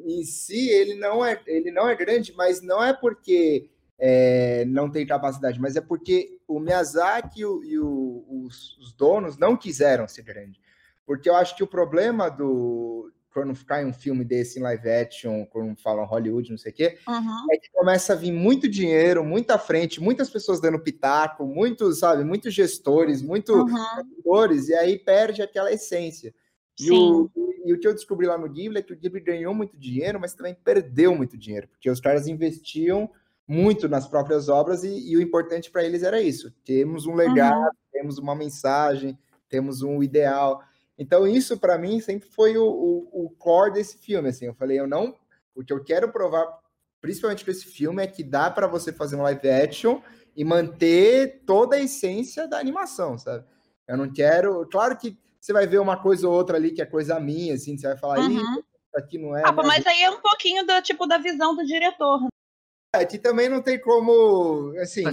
em si ele não é ele não é grande, mas não é porque é, não tem capacidade, mas é porque o Miyazaki e, o, e o, os, os, donos não quiseram ser grande. Porque eu acho que o problema do quando ficar em um filme desse em live action, quando falam Hollywood, não sei o quê, uhum. é que começa a vir muito dinheiro, muita frente, muitas pessoas dando pitaco, muitos, sabe, muitos gestores, muitos uhum. e aí perde aquela essência. E o, e o que eu descobri lá no Ghibli é que o Ghibli ganhou muito dinheiro, mas também perdeu muito dinheiro, porque os caras investiam muito nas próprias obras e, e o importante para eles era isso: temos um legado, uhum. temos uma mensagem, temos um ideal. Então, isso para mim sempre foi o, o, o, core desse filme. Assim, eu falei, eu não. O que eu quero provar, principalmente com esse filme, é que dá para você fazer um live action e manter toda a essência da animação, sabe? Eu não quero. Claro que você vai ver uma coisa ou outra ali que é coisa minha, assim, você vai falar, uhum. aqui não é. Ah, mas aí é um pouquinho do tipo da visão do diretor. Né? É, que também não tem como, assim,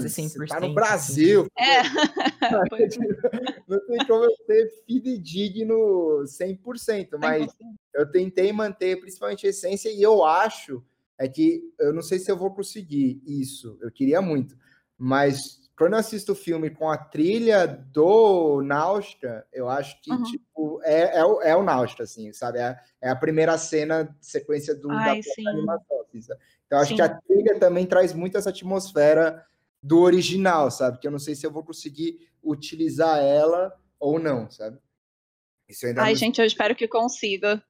tá no Brasil. É. não tem como eu ser fidedigno 100%, mas 100%. eu tentei manter principalmente a essência e eu acho é que eu não sei se eu vou conseguir isso, eu queria muito, mas quando eu assisto o filme com a trilha do Náustica, eu acho que, Uhum. tipo, é, é, o, é o assim, sabe? É, é a primeira cena, sequência do, Ai, da animação, assim? Então, eu acho Sim. que a trilha também traz muito essa atmosfera do original, sabe? Que eu não sei se eu vou conseguir utilizar ela ou não, sabe? Isso ainda Ai, não gente, eu espero que consiga.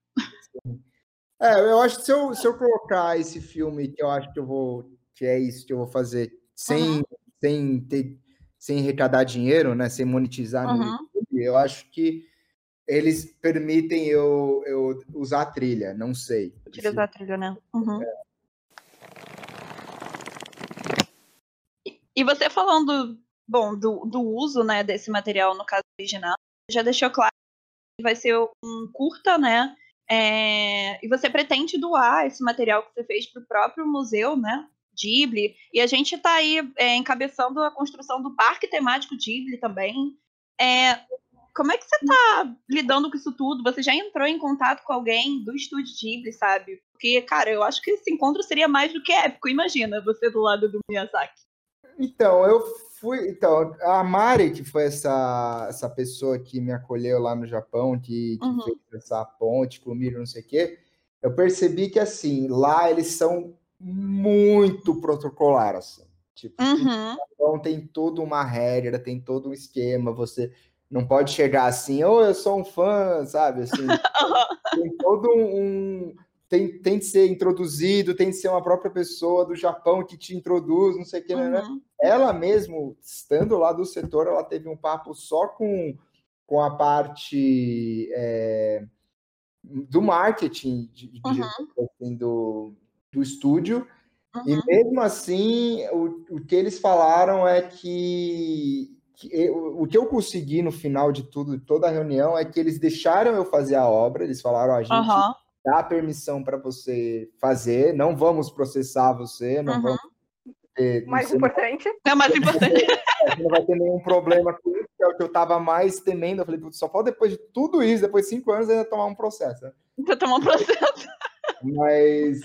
É, eu acho que se eu, se eu colocar esse filme, que eu acho que eu vou, que é isso que eu vou fazer, sem, sem ter, sem arrecadar dinheiro, né, sem monetizar no Uhum. YouTube, eu acho que eles permitem eu, eu usar a trilha, não sei. Utilizar a trilha, né? Uhum. E- E você falando, bom, do, do uso, né, desse material no caso original, já deixou claro que vai ser um curta, né? É, e você pretende doar esse material que você fez para o próprio museu, né? Ghibli. E a gente está aí é, encabeçando a construção do parque temático Ghibli também. É, como é que você está lidando com isso tudo? Você já entrou em contato com alguém do estúdio Ghibli, sabe? Porque, cara, eu acho que esse encontro seria mais do que épico. Imagina você do lado do Miyazaki. Então, eu fui. Então, a Mari, que foi essa, essa pessoa que me acolheu lá no Japão, que, que Uhum. fez essa ponte comigo, não sei o quê, eu percebi que, assim, lá eles são muito protocolar, assim. Tipo, Uhum. então tem toda uma regra, tem todo um esquema, você não pode chegar assim, ou eu sou um fã, sabe? Assim, tem todo um. tem, tem de ser introduzido, tem de ser uma própria pessoa do Japão que te introduz, não sei o que, né? Uhum. Ela mesmo, estando lá do setor, ela teve um papo só com, com a parte é, do marketing de, de- Uhum. assim, do, do estúdio. E Uhum. mesmo assim, o, o que eles falaram é que, que eu- o que eu consegui no final de tudo, de toda a reunião, é que eles deixaram eu fazer a obra. Eles falaram: a gente Aham. dá permissão para você fazer, não vamos processar você, não Uhum. vamos. ter- mais importante. É o mais importante. você não vai ter nenhum problema com isso, que é o que eu tava mais temendo. Eu falei, "Putz, só pode depois de tudo isso, depois de cinco anos, ainda tomar um processo. né?" Você tomou um processo. Mas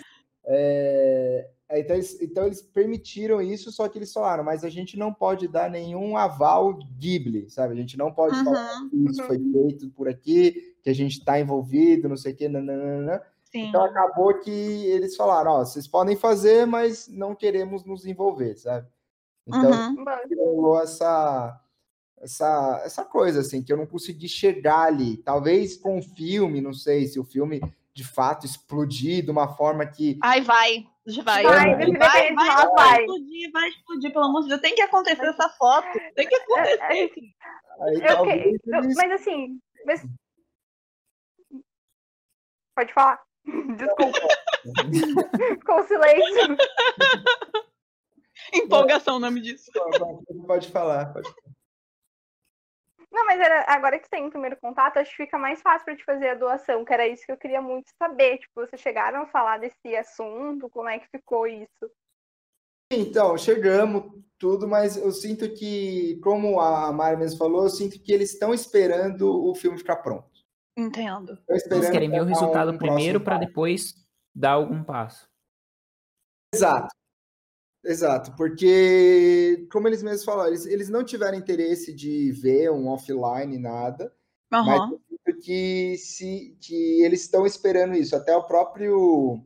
é, é, então, eles, então eles permitiram isso, só que eles falaram, mas a gente não pode dar nenhum aval Ghibli, sabe? A gente não pode falar Uhum. que isso foi feito por aqui, que a gente está envolvido, não sei o quê, nananana. Sim. Então acabou que eles falaram, ó, vocês podem fazer, mas não queremos nos envolver, sabe? Então Uhum. Essa, essa, essa coisa, assim, que eu não consegui chegar ali. Talvez com o filme, não sei se o filme de fato explodir de uma forma que. Ai, vai. Vai. Vai, vai, vai, vai, vai. explodir, vai explodir, pelo amor de Deus. Tem que acontecer essa foto. Tem que acontecer. Aí, eu talvez que- eu- eles- mas assim. mas- Pode falar. Desculpa. Ficou o silêncio. Empolgação o nome disso. Pode falar. Pode... Não, mas era, agora que você tem o primeiro contato, acho que fica mais fácil para te fazer a doação, que era isso que eu queria muito saber. Tipo, vocês chegaram a falar desse assunto, como é que ficou isso? Então, chegamos, tudo, mas eu sinto que, como a Mari mesmo falou, eu sinto que eles estão esperando o filme ficar pronto. Entendo. Eles querem ver o resultado um primeiro para depois dar algum passo. Exato. Exato, porque, como eles mesmos falaram, eles, eles não tiveram interesse de ver um offline, nada, mas eu sinto que, se, que eles estão esperando isso. Até o próprio,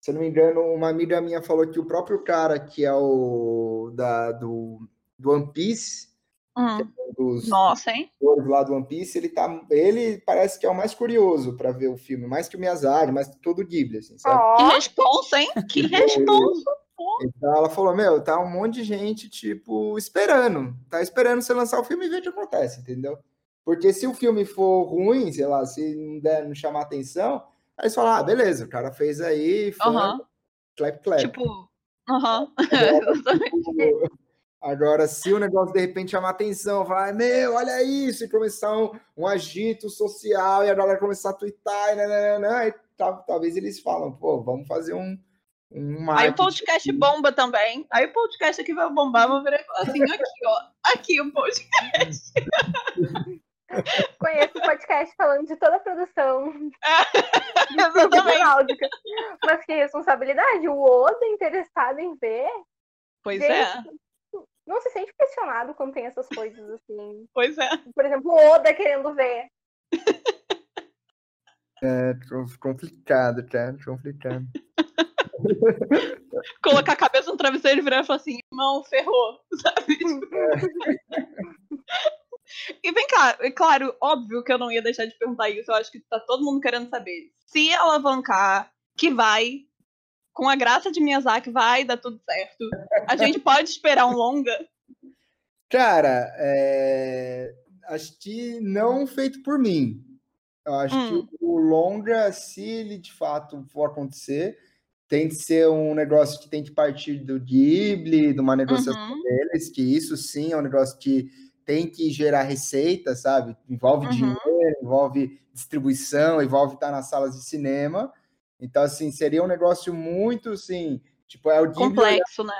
se eu não me engano, uma amiga minha falou que o próprio cara que é o da, do, do One Piece, Hum. dos Nossa, hein? lá do One Piece, ele, tá, ele parece que é o mais curioso para ver o filme, mais que o Miyazaki, mais que todo o Ghibli, assim, sabe? Ó, Que responsa, hein? Que responsa. Então ela falou, meu, tá um monte de gente, tipo, esperando. Tá esperando você lançar o filme e ver o que acontece, entendeu? Porque se o filme for ruim, sei lá, se não der, não chamar atenção, aí você fala, ah, beleza, o cara fez aí, foi, clap, clap. Tipo. Aham. Agora, se o negócio de repente chamar atenção, vai, meu, olha isso, e começar um, um agito social, e a galera começar a twittar, e, nananana, aí tal- talvez eles falam, pô, vamos fazer um, Aí o podcast bomba também. Aí o podcast aqui vai bombar, vou virar assim, aqui, ó. Aqui o podcast. conheço o podcast falando de toda a produção Exatamente. náutica. Mas que responsabilidade, o Oda interessado em ver. Pois Gente, é. não se sente pressionado quando tem essas coisas assim. Pois é. Por exemplo, o Oda querendo ver. É complicado, cara, complicado. Colocar a cabeça no travesseiro e virar e falar assim, irmão, ferrou, sabe? e vem cá, é claro, óbvio que eu não ia deixar de perguntar isso, eu acho que tá todo mundo querendo saber. Se alavancar, que vai, com a graça de Miyazaki, vai dar tudo certo. A gente pode esperar um longa? Cara, é... acho que não feito por mim. Eu acho hum. que o longa, se ele de fato for acontecer, tem que ser um negócio que tem que partir do Ghibli, de uma negociação uhum. deles, que isso sim é um negócio que tem que gerar receita, sabe? Envolve uhum. dinheiro, envolve distribuição, envolve estar nas salas de cinema. Então, assim, seria um negócio muito, assim, tipo, é o Ghibli... Complexo, né?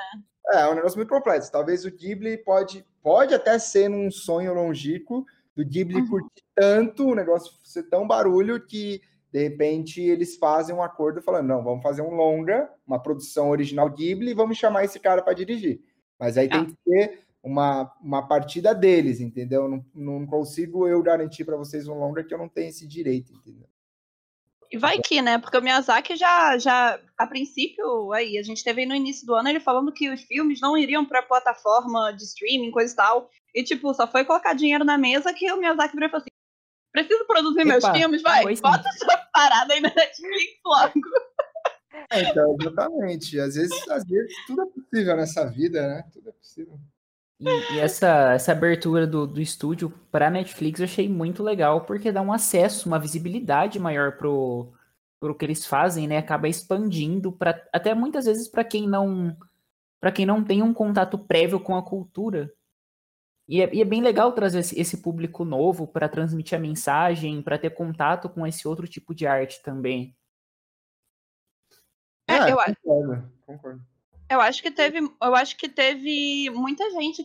É, é um negócio muito complexo. Talvez o Ghibli pode, pode até ser num sonho longínquo do Ghibli uhum. curtir tanto, o negócio ser tão barulho que, de repente, eles fazem um acordo falando, não, vamos fazer um longa, uma produção original Ghibli e vamos chamar esse cara para dirigir. Mas aí ah. tem que ter uma, uma partida deles, entendeu? Não, não consigo eu garantir para vocês um longa que eu não tenho esse direito, entendeu? E vai que, né? Porque o Miyazaki já, já, a princípio, aí, a gente teve aí no início do ano ele falando que os filmes não iriam pra plataforma de streaming, coisa e tal. E, tipo, só foi colocar dinheiro na mesa que o Miyazaki virou e falou assim: preciso produzir Epa, meus filmes, vai, bota sua parada aí na Netflix logo. É, então, exatamente. Às vezes, às vezes tudo é possível nessa vida, né? Tudo é possível. E, e, essa, essa abertura do, do estúdio para Netflix eu achei muito legal, porque dá um acesso, uma visibilidade maior pro, pro que eles fazem, né? Acaba expandindo para até muitas vezes para quem não para quem não tem um contato prévio com a cultura. E é, e é bem legal trazer esse, esse público novo para transmitir a mensagem, para ter contato com esse outro tipo de arte também. É, eu acho. Concordo. Eu acho que teve, eu acho que teve muita gente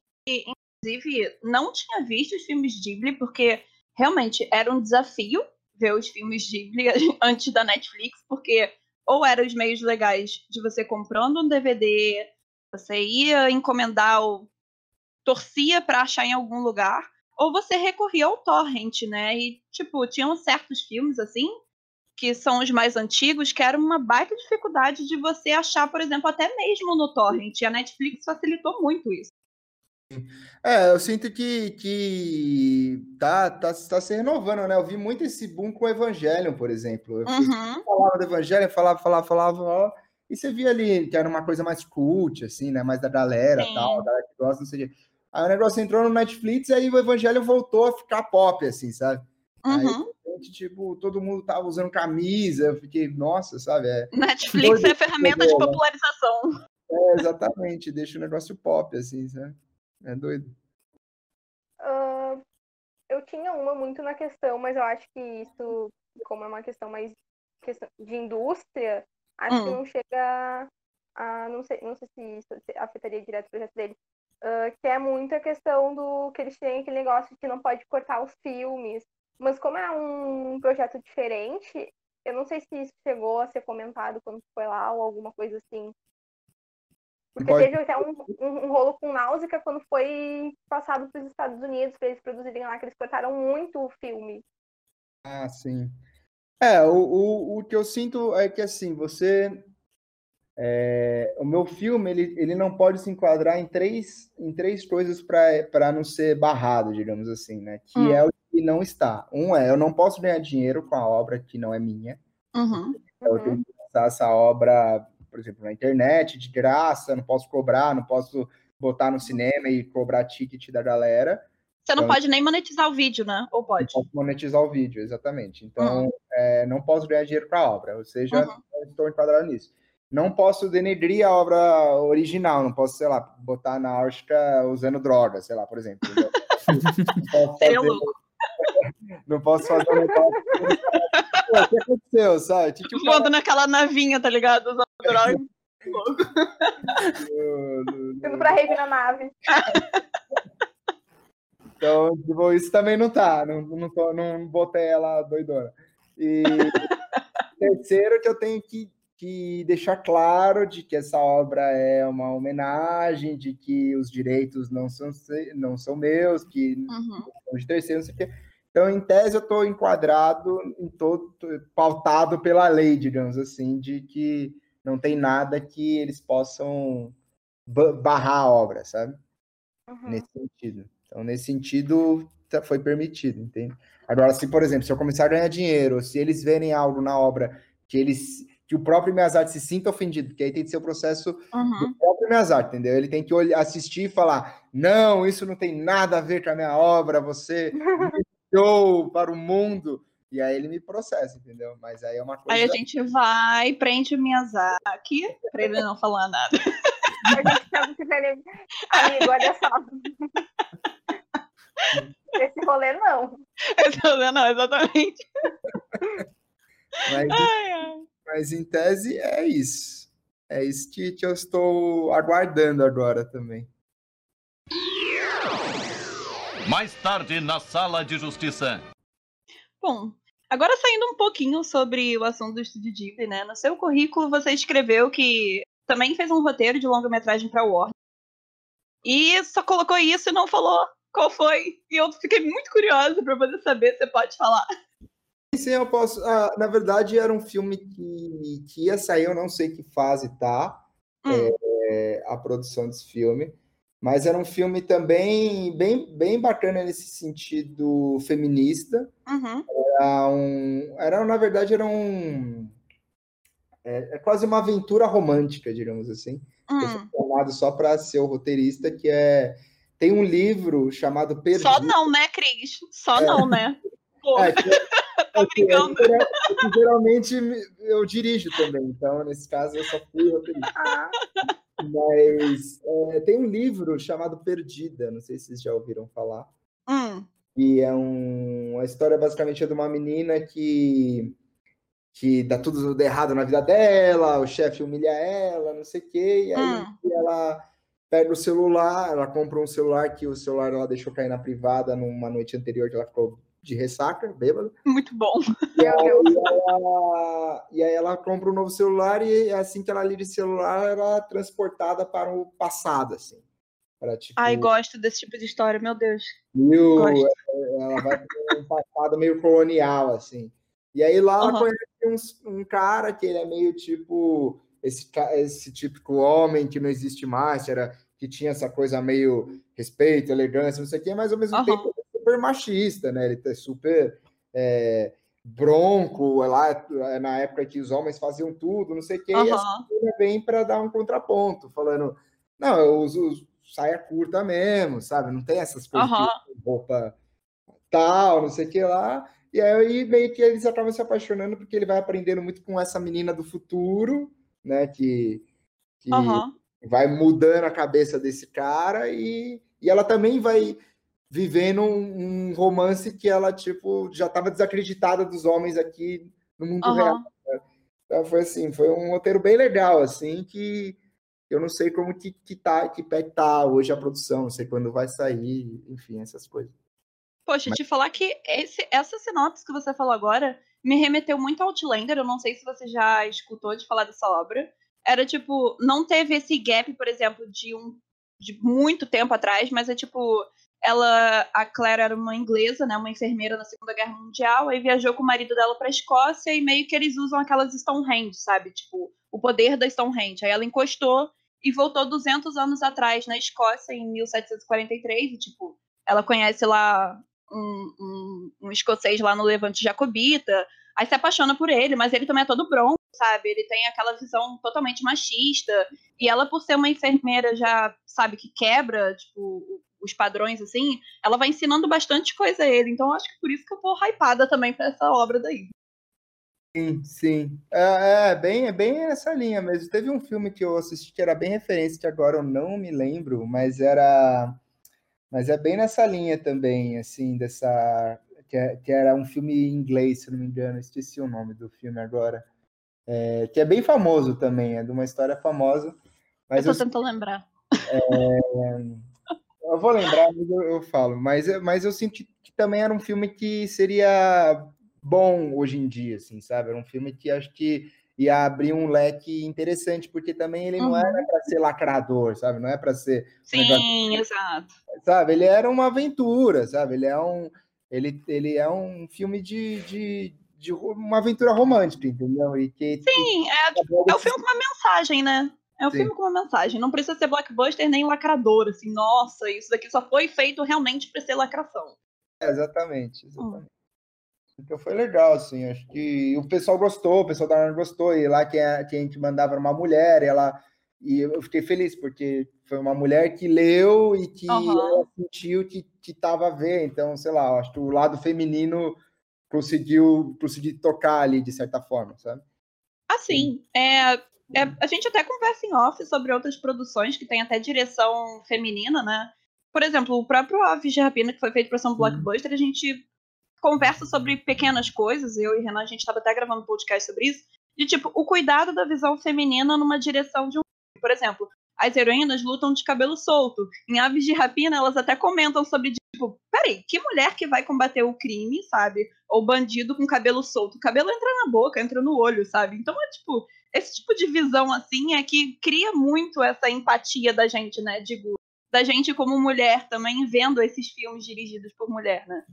inclusive, não tinha visto os filmes Ghibli, porque realmente era um desafio ver os filmes Ghibli antes da Netflix, porque ou eram os meios legais de você comprando um DVD, você ia encomendar ou torcia para achar em algum lugar, ou você recorria ao torrent, né? E tipo, tinham certos filmes assim que são os mais antigos, que era uma baita dificuldade de você achar, por exemplo, até mesmo no torrent. E a Netflix facilitou muito isso. É, eu sinto que, que tá, tá, tá se renovando, né? Eu vi muito esse boom com o Evangelion, por exemplo. Eu uhum. falava do Evangelion, falava, falava, falava, ó, e você via ali que era uma coisa mais cult, assim, né? Mais da galera Sim. tal, da que gosta, não sei o quê. Aí o negócio entrou no Netflix e aí o Evangelho voltou a ficar pop, assim, sabe? Uhum. Aí, tipo, todo mundo tava usando camisa, eu fiquei, nossa, sabe? É, Netflix é ferramenta de popularização. É, exatamente, deixa o negócio pop, assim, sabe? É doido. Uh, eu tinha uma muito na questão, mas eu acho que isso, como é uma questão mais questão de indústria, acho hum. que não chega a. Não sei, não sei se isso afetaria direto o projeto dele. Uh, que é muito a questão do que eles têm aquele negócio de que não pode cortar os filmes. Mas como é um projeto diferente, eu não sei se isso chegou a ser comentado quando foi lá ou alguma coisa assim. Porque Pode. teve até um, um, um, rolo com Náusea quando foi passado para os Estados Unidos para eles produzirem lá, que eles cortaram muito o filme. Ah, sim. É, o, o, o que eu sinto é que assim, você. É, o meu filme ele, ele não pode se enquadrar em três, em três coisas para não ser barrado, digamos assim, né? Que hum. é o que não está. Um é, eu não posso ganhar dinheiro com a obra que não é minha. Uhum. Eu tenho uhum. que lançar essa obra, por exemplo, na internet, de graça, não posso cobrar, não posso botar no cinema e cobrar ticket da galera. Você não então, pode nem monetizar o vídeo, né? Ou pode? Não posso monetizar o vídeo, exatamente. Então, uhum. é, não posso ganhar dinheiro com a obra, ou seja, uhum. estou enquadrado nisso. Não posso denegrir a obra original, não posso, sei lá, botar na Áustria usando drogas, sei lá, por exemplo. Seria louco. Não posso fazer um negócio. Pô, o que aconteceu, sabe? Tipo, tipo Voando naquela navinha, tá ligado? Usando droga. Indo pra rave na nave. Então, tipo, isso também não tá. Não, não, tô, não botei ela doidona. E terceiro, que eu tenho que que deixar claro de que essa obra é uma homenagem, de que os direitos não são, não são meus, que Uhum. são de terceiro, não sei o quê. Então, em tese, eu estou enquadrado em todo, pautado pela lei, digamos assim, de que não tem nada que eles possam ba- barrar a obra, sabe? Uhum. Nesse sentido. Então, nesse sentido, tá- foi permitido, entende? Agora, se, por exemplo, se eu começar a ganhar dinheiro, se eles verem algo na obra que eles que o próprio Miyazaki se sinta ofendido, porque aí tem que ser o processo Uhum. do próprio Miyazaki, entendeu? Ele tem que olhar, assistir e falar: não, isso não tem nada a ver com a minha obra, você enviou para o mundo. E aí ele me processa, entendeu? Mas aí é uma coisa. Aí a gente vai, prende o Miyazaki, pra ele não falar nada. A gente sabe que ele... Amigo, olha só. Esse rolê não. não, exatamente. Mas, Ai, ai. mas em tese é isso. É isso que, que eu estou aguardando agora também. Mais tarde, na sala de justiça. Bom, agora saindo um pouquinho sobre o assunto do Estúdio Ghibli, né? No seu currículo você escreveu que também fez um roteiro de longa-metragem pra Warner. E só colocou isso e não falou qual foi. E eu fiquei muito curiosa pra poder saber, você pode falar. Sim, eu posso. ah, na verdade, era um filme que, que ia sair, eu não sei que fase tá Hum, é, a produção desse filme, mas era um filme também bem, bem bacana nesse sentido feminista. uhum, Era, um, era na verdade, era um. É, é quase uma aventura romântica, digamos assim. Eu fui chamado só para ser o roteirista, que é. Tem um livro chamado Perdido. Só não, né, Cris? Só não, né? Pô, É, que- tô brincando. é que, que geralmente me- eu dirijo também, então nesse caso eu só fui roteirista. Mas é, tem um livro chamado Perdida, não sei se vocês já ouviram falar. Hum, E é um, a história basicamente é de uma menina que que dá tudo errado na vida dela, o chefe humilha ela, não sei o quê, e aí Hum. ela pega o celular, ela compra um celular que o celular ela deixou cair na privada numa noite anterior que ela ficou de ressaca, bêbada. muito bom. E aí, ela, e aí ela compra um novo celular e assim que ela liga esse celular, ela é transportada para o passado, assim. Para, tipo, Ai, gosto desse tipo de história, meu Deus. mil, gosto. ela vai para um passado meio colonial, assim. E aí lá ela Aham. conhece uns- um, cara que ele é meio tipo esse, esse típico homem que não existe mais, que era que tinha essa coisa meio respeito, elegância, não sei o quê, mas ao mesmo Aham. tempo é super machista, né? Ele é super é, bronco, é lá é na época que os homens faziam tudo, não sei o quê, e essa menina vem para dar um contraponto, falando, não, eu uso saia curta mesmo, sabe? Não tem essas coisas de Aham. roupa tal, não sei o que lá. E aí meio que eles acabam se apaixonando porque ele vai aprendendo muito com essa menina do futuro, né? Que, que Aham. vai mudando a cabeça desse cara e, e ela também vai vivendo um, um romance que ela, tipo, já estava desacreditada dos homens aqui no mundo real. Aham. Então foi assim, foi um roteiro bem legal, assim, que eu não sei como que, que tá, que pé tá hoje a produção, não sei quando vai sair, enfim, essas coisas. Poxa, te falar que esse, essa sinopse que você falou agora me remeteu muito ao Outlander. Eu não sei se você já escutou de falar dessa obra. Era tipo, não teve esse gap, por exemplo, de um de muito tempo atrás, mas é tipo, ela, a Claire era uma inglesa, né, uma enfermeira na Segunda Guerra Mundial, aí viajou com o marido dela pra Escócia e meio que eles usam aquelas Stonehenge, sabe? Tipo, o poder da Stonehenge. Aí ela encostou e voltou 200 anos atrás na Escócia em 1743 e tipo, ela conhece lá um, um, um escocês lá no Levante Jacobita, aí se apaixona por ele, mas ele também é todo bronco, sabe? Ele tem aquela visão totalmente machista, e ela, por ser uma enfermeira já, sabe, que quebra, tipo, os padrões, assim, ela vai ensinando bastante coisa a ele, então acho que por isso que eu tô hypada também pra essa obra daí. Sim, sim. É, é bem, é bem essa linha mesmo. Teve um filme que eu assisti que era bem referência, que agora eu não me lembro, mas era. Mas é bem nessa linha também, assim, dessa. Que, é- que era um filme em inglês, se não me engano, esqueci o nome do filme agora. É, que é bem famoso também, é de uma história famosa. Mas eu eu, tô tentando lembrar. Eu vou lembrar, mas eu, eu falo. Mas, eu- mas eu sinto que, também era um filme que seria bom hoje em dia, assim, sabe? Era um filme que acho que ia abrir um leque interessante, porque também ele não Uhum. era para ser lacrador, sabe? Não é para ser, Sim, exato. sabe? Ele era uma aventura, sabe? Ele é um, ele, ele é um filme de, de, de uma aventura romântica, entendeu? E que Sim, é, é o filme com uma mensagem, né? É o Sim. filme com uma mensagem. Não precisa ser blockbuster nem lacrador, assim. Nossa, isso daqui só foi feito realmente pra ser lacração. É, exatamente, exatamente. Então foi legal, assim, acho que o pessoal gostou, o pessoal da Warner gostou, e lá quem a, quem a gente mandava era uma mulher, e ela e eu fiquei feliz, porque foi uma mulher que leu e que ela sentiu que, que tava a ver, então, sei lá, acho que o lado feminino conseguiu, conseguiu tocar ali, de certa forma, sabe? Assim, é, é, a gente até conversa em off sobre outras produções que tem até direção feminina, né? Por exemplo, o próprio Aves de Rapina, que foi feito para ser um blockbuster, a gente conversa sobre pequenas coisas, eu e Renan, a gente estava até gravando um podcast sobre isso, de tipo, o cuidado da visão feminina numa direção de um. Por exemplo, as heroínas lutam de cabelo solto. Em Aves de Rapina, elas até comentam sobre, tipo, peraí, que mulher que vai combater o crime, sabe? Ou bandido com cabelo solto? O cabelo entra na boca, entra no olho, sabe? Então é tipo, esse tipo de visão assim é que cria muito essa empatia da gente, né? Digo, da gente como mulher também vendo esses filmes dirigidos por mulher, né?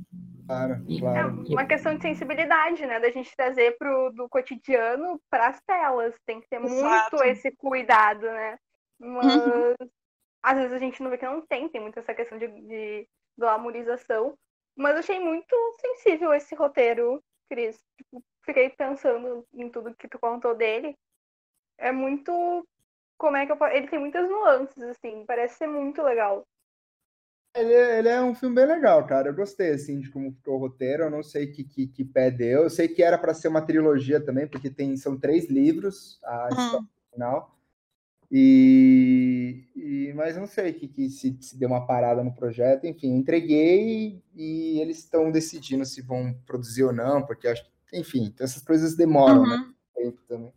Claro, É claro. uma questão de sensibilidade, né? Da gente trazer pro, do cotidiano para as telas. Tem que ter Exato. muito esse cuidado, né? Mas Uhum. às vezes a gente não vê que não tem, tem muito essa questão de, de glamorização. Mas eu achei muito sensível esse roteiro, Cris. Tipo, fiquei pensando em tudo que tu contou dele. É muito. Como é que eu posso. Ele tem muitas nuances, assim. Parece ser muito legal. Ele, é- ele é um filme bem legal, cara. Eu gostei, assim, de como ficou o roteiro. Eu não sei que, que, que pé deu. Eu sei que era para ser uma trilogia também, porque tem, são três livros, a história Hum. final. E, e- mas não sei que, que se, se deu uma parada no projeto. Enfim, entreguei e, eles estão decidindo se vão produzir ou não, porque acho, enfim, essas coisas demoram, né? Uhum. Tempo também.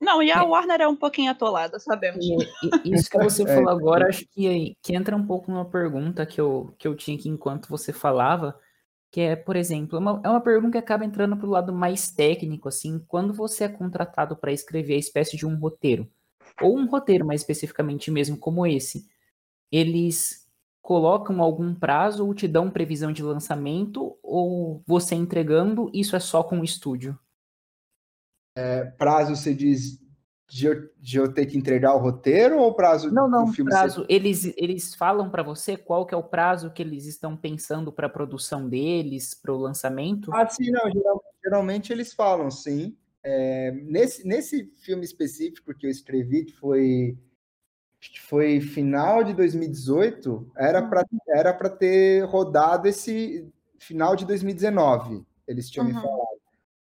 Não, e a É. Warner é um pouquinho atolada, sabemos. E- e- isso que você É. falou agora, acho que, que entra um pouco numa pergunta que eu, que eu tinha aqui enquanto você falava, que é, por exemplo, é uma, é uma pergunta que acaba entrando pro lado mais técnico, assim, quando você é contratado para escrever a espécie de um roteiro, ou um roteiro mais especificamente mesmo como esse, eles colocam algum prazo ou te dão previsão de lançamento, ou você entregando, isso é só com o estúdio? Prazo, você diz de eu, de eu ter que entregar o roteiro ou prazo Não, não, filme ser prazo. Eles, eles falam pra você qual que é o prazo que eles estão pensando pra produção deles, pro lançamento? Ah, sim, não. geral- Geralmente, eles falam, sim. É, nesse, nesse filme específico que eu escrevi, que foi, que foi final de 2018, era para era para ter rodado esse final de 2019. Eles tinham me Uhum. falado.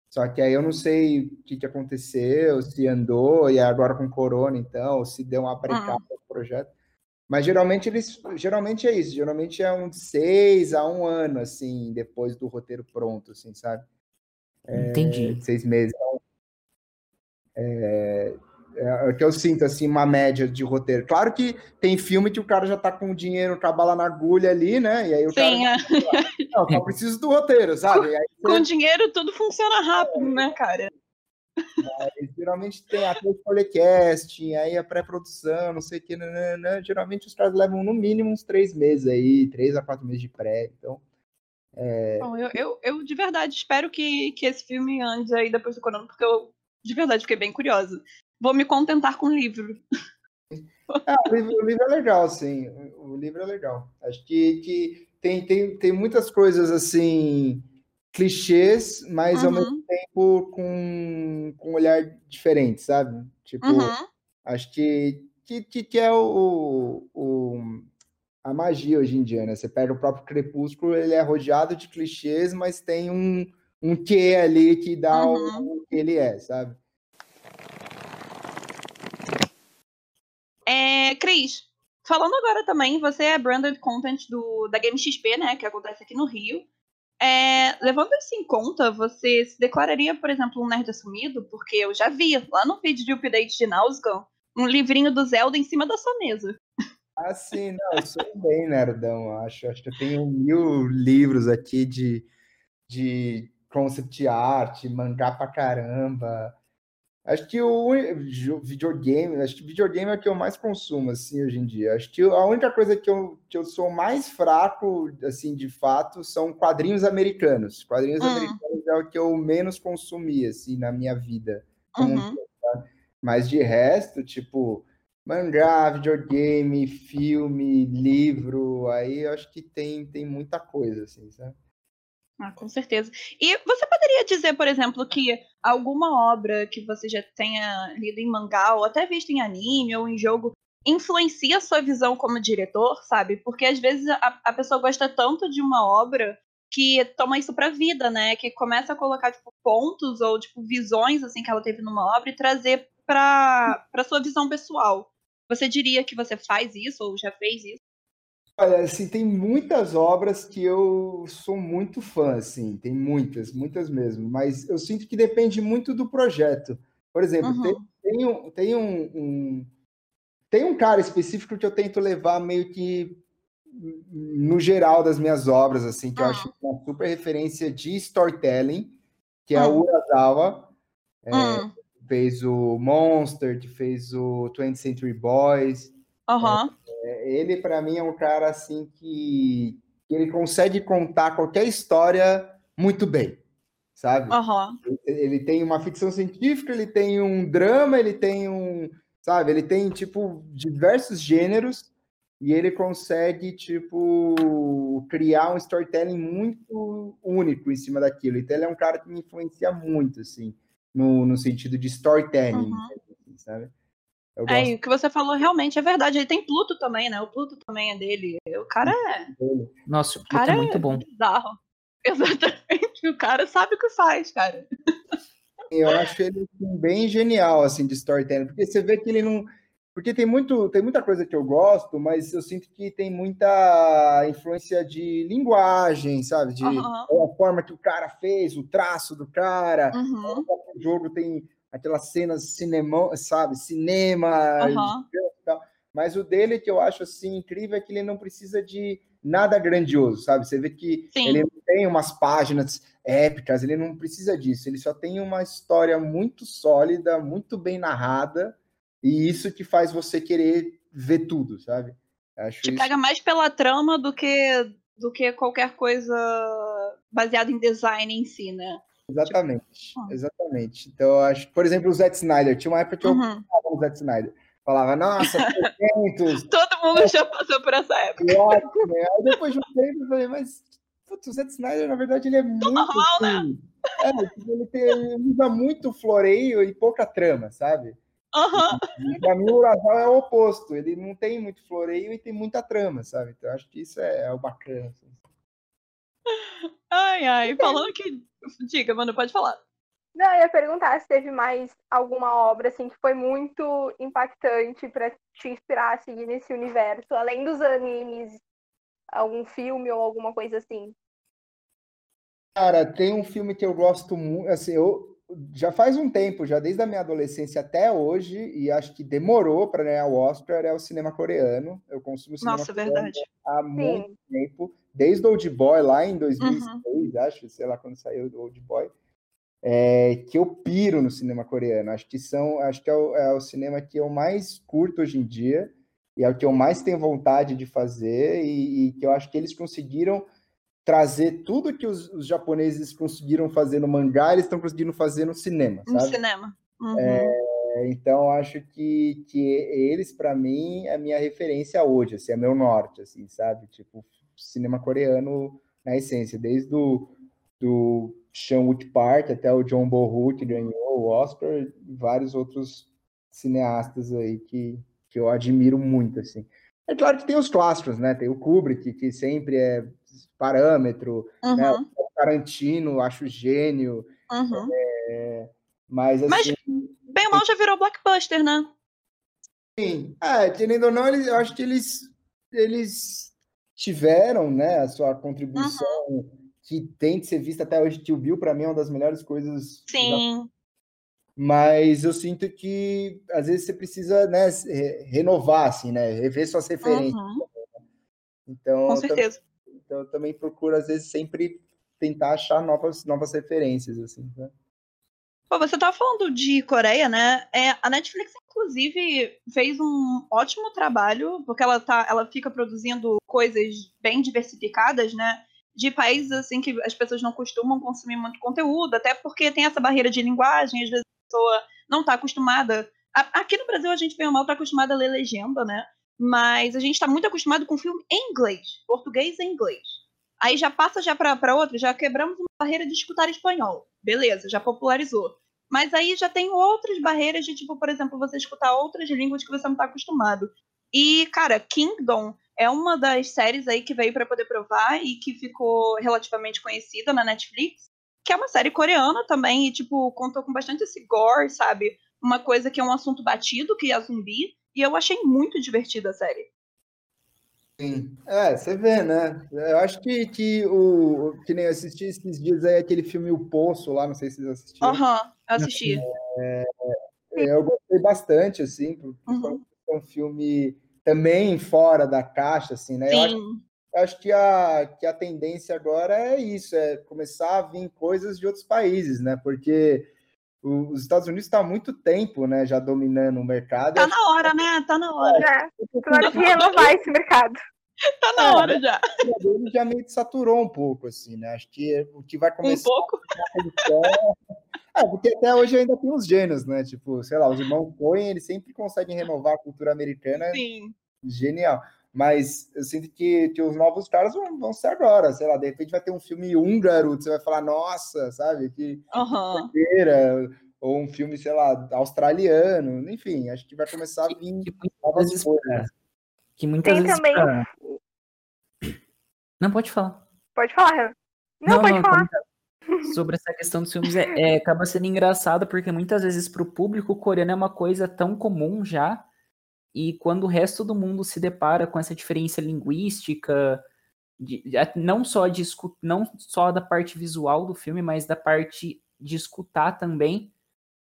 Só que aí eu não sei o que, que aconteceu, se andou, e agora com corona, então, se deu uma brecada no projeto. Mas geralmente eles geralmente é isso, geralmente é um de seis a um ano, assim, depois do roteiro pronto, assim, sabe? Entendi. seis meses. É, é o que eu sinto, assim, uma média de roteiro. Claro que tem filme que o cara já tá com o dinheiro com a bala na agulha ali, né? E aí o Sim, cara, é. não, só preciso do roteiro, sabe? Aí com dinheiro tudo funciona rápido, né, cara? você, geralmente tem até o telecasting, aí a pré-produção, não sei o que, nananã. geralmente os caras levam no mínimo uns três meses aí, três a quatro meses de pré, então... Bom, eu, eu, eu de verdade espero que, que esse filme ande aí depois do corona, porque eu de verdade fiquei bem curiosa. Vou me contentar com o livro. Ah, o, livro, o livro é legal, sim. O, livro é legal. Acho que, que tem, tem, tem muitas coisas assim, clichês, mas ao mesmo Uhum, tempo com, com um olhar diferente, sabe? Tipo, uhum. acho que, que, que, que é o, o, a magia hoje em dia, né? Você pega o próprio Crepúsculo, ele é rodeado de clichês, mas tem um, um quê ali que dá Uhum. o que ele é, sabe? É, Cris, falando agora também, você é branded content do, da Game XP, né? Que acontece aqui no Rio. É, levando isso em conta, você se declararia, por exemplo, um nerd assumido? Porque eu já vi lá no vídeo de update de Nausicaa um livrinho do Zelda em cima da sua mesa. Ah, sim, não, eu sou bem nerdão, acho. Acho que eu tenho mil livros aqui de, de concept art, mangá pra caramba. Acho que o videogame, acho que videogame é o que eu mais consumo, assim, hoje em dia. Acho que a única coisa que eu, que eu sou mais fraco, assim, de fato, são quadrinhos americanos. Quadrinhos Hum. americanos é o que eu menos consumi, assim, na minha vida. um Uhum. tá? Mas de resto, tipo, mangá, videogame, filme, livro, aí eu acho que tem, tem muita coisa, assim, sabe? Ah, com certeza. E você poderia dizer, por exemplo, que alguma obra que você já tenha lido em mangá, ou até visto em anime ou em jogo, influencia a sua visão como diretor, sabe? Porque às vezes a, a pessoa gosta tanto de uma obra que toma isso pra vida, né? Que começa a colocar, tipo, pontos ou, tipo, visões, assim, que ela teve numa obra e trazer pra, pra sua visão pessoal. Você diria que você faz isso ou já fez isso? Olha, assim, tem muitas obras que eu sou muito fã, assim, tem muitas, muitas mesmo, mas eu sinto que depende muito do projeto. Por exemplo, Uhum. tem, tem um, tem um, um- tem um cara específico que eu tento levar meio que no geral das minhas obras, assim, que eu Hum. acho uma super referência de storytelling, que é Hum. o Urasawa, é, Hum, que fez o Monster, que fez o 20th Century Boys, Aham. ele para mim é um cara assim que, que ele consegue contar qualquer história muito bem, sabe? Aham. Ele tem uma ficção científica, ele tem um drama, ele tem um, sabe? Ele tem tipo diversos gêneros e ele consegue tipo criar um storytelling muito único em cima daquilo. Então ele é um cara que me influencia muito assim, no, no sentido de storytelling, Uhum. sabe? Eu É, e o que você falou realmente é verdade. Ele tem Pluto também, né? O Pluto também é dele. O cara é. Nossa, o Pluto Cara, é muito bom. bizarro. Exatamente. O cara sabe o que faz, cara. Eu acho ele assim, bem genial assim de storytelling, porque você vê que ele não, porque tem muito, tem muita coisa que eu gosto, mas eu sinto que tem muita influência de linguagem, sabe? De Aham. a forma que o cara fez, o traço do cara. Uhum. O jogo tem aquelas cenas cinema, sabe? Cinema, Aham. mas o dele que eu acho assim incrível é que ele não precisa de nada grandioso, sabe? Você vê que Sim. ele não tem umas páginas épicas, ele não precisa disso, ele só tem uma história muito sólida, muito bem narrada, e isso que faz você querer ver tudo, sabe? Acho Te isso. pega mais pela trama do que, do que qualquer coisa baseada em design em si, né? Exatamente, Ah. exatamente. Então, acho, por exemplo, o Zack Snyder, tinha uma época que eu Uhum. falava no Zack Snyder, falava, nossa, 300, Todo mundo já passou por essa época. ótimo, né? Aí depois de um tempo eu falei, mas putz, o Zack Snyder, na verdade, ele é muito. normal, né? assim, É, tipo, ele, tem- ele usa muito floreio e pouca trama, sabe? Aham. E pra mim, o Urasawa é o oposto. Ele não tem muito floreio e tem muita trama, sabe? Então, eu acho que isso é, é o bacana. assim. Ai, ai. Falando que. Diga, mano, pode falar. Não, eu ia perguntar se teve mais alguma obra assim que foi muito impactante pra te inspirar a seguir nesse universo, além dos animes, algum filme ou alguma coisa assim. Cara, tem um filme que eu gosto muito. Assim, eu já faz um tempo, já desde a minha adolescência até hoje, e acho que demorou para ganhar o Oscar, é o cinema coreano. Eu consumo cinema Nossa, coreano verdade. há muito Sim. tempo, desde o Old Boy, lá em 2006, Uhum. acho, sei lá quando saiu o Old Boy, é, que eu piro no cinema coreano. Acho que são, acho que é o, é o cinema que eu mais curto hoje em dia e é o que eu mais tenho vontade de fazer e, e que eu acho que eles conseguiram trazer tudo que os, os japoneses conseguiram fazer no mangá, eles estão conseguindo fazer no cinema, No sabe? cinema. Uhum. É, então acho que, que eles para mim é a minha referência hoje, assim, é meu norte, assim, sabe? Tipo cinema coreano na essência, desde o do Chan Wook Park até o John Bo-Ho que ganhou o Oscar e vários outros cineastas aí que, que eu admiro muito, assim. É claro que tem os clássicos, né? Tem o Kubrick que sempre é parâmetro, né? Uhum. O Tarantino, acho gênio, Uhum. mas assim, Mas, bem ou mal, já virou blockbuster, né? Sim, é, querendo ou não, eles, eu acho que eles, eles tiveram, né, a sua contribuição que tem de ser vista até hoje. Tio Bill, para mim, é uma das melhores coisas. Sim. Mas eu sinto que às vezes você precisa, né, renovar, assim, né, rever suas referências. Uhum. Então, Com certeza. Então, eu também procuro às vezes sempre tentar achar novas, novas referências, assim. Né? Pô, você tava falando de Coreia, né? É, a Netflix, inclusive, fez um ótimo trabalho, porque ela, tá, ela fica produzindo coisas bem diversificadas, né? De países assim que as pessoas não costumam consumir muito conteúdo, até porque tem essa barreira de linguagem, às vezes a pessoa não tá acostumada. A, aqui no Brasil a gente bem ou mal tá acostumada a ler legenda, né? Mas a gente tá muito acostumado com filme em inglês, português e inglês. Aí já passa já para outra, já quebramos uma barreira de escutar espanhol. Beleza, já popularizou. Mas aí já tem outras barreiras de, tipo, por exemplo, você escutar outras línguas que você não está acostumado. E, cara, Kingdom é uma das séries aí que veio para poder provar e que ficou relativamente conhecida na Netflix, que é uma série coreana também, e, tipo, contou com bastante esse gore, sabe? Uma coisa que é um assunto batido, que é zumbi, e eu achei muito divertida a série. Sim. É, você vê, né? Eu acho que, que o. Que nem eu assisti esses dias aí aquele filme O Poço lá, não sei se vocês assistiram. Aham, uhum, assisti. É, é, eu gostei bastante, assim, porque uhum. é um filme também fora da caixa, assim, né? Sim. Eu acho, eu acho que, a, que a tendência agora é isso, é começar a vir coisas de outros países, né? Porque os Estados Unidos está há muito tempo, né, já dominando o mercado. Tá na hora, né? Tá na hora. É, hora de renovar esse mercado. Tá na hora já. Ele já meio que saturou um pouco, assim, né? Acho que o que vai começar. Um pouco? É, porque até hoje ainda tem os gênios, né? Tipo, sei lá, os irmãos Coen, eles sempre conseguem renovar a cultura americana. Sim. Genial. Mas eu sinto que, que os novos caras vão, vão ser agora, sei lá, de repente vai ter um filme húngaro, você vai falar, nossa, sabe? Que uhum. ou um filme, sei lá, australiano, enfim, acho que vai começar a vir que, que muitas vezes, que muitas Tem vezes também. Pra... Não pode falar. Pode falar. Não, não, pode não, falar. Sobre essa questão dos filmes, é, é, acaba sendo engraçado, porque muitas vezes para o público coreano é uma coisa tão comum já e quando o resto do mundo se depara com essa diferença linguística, de, não só de não só da parte visual do filme, mas da parte de escutar também,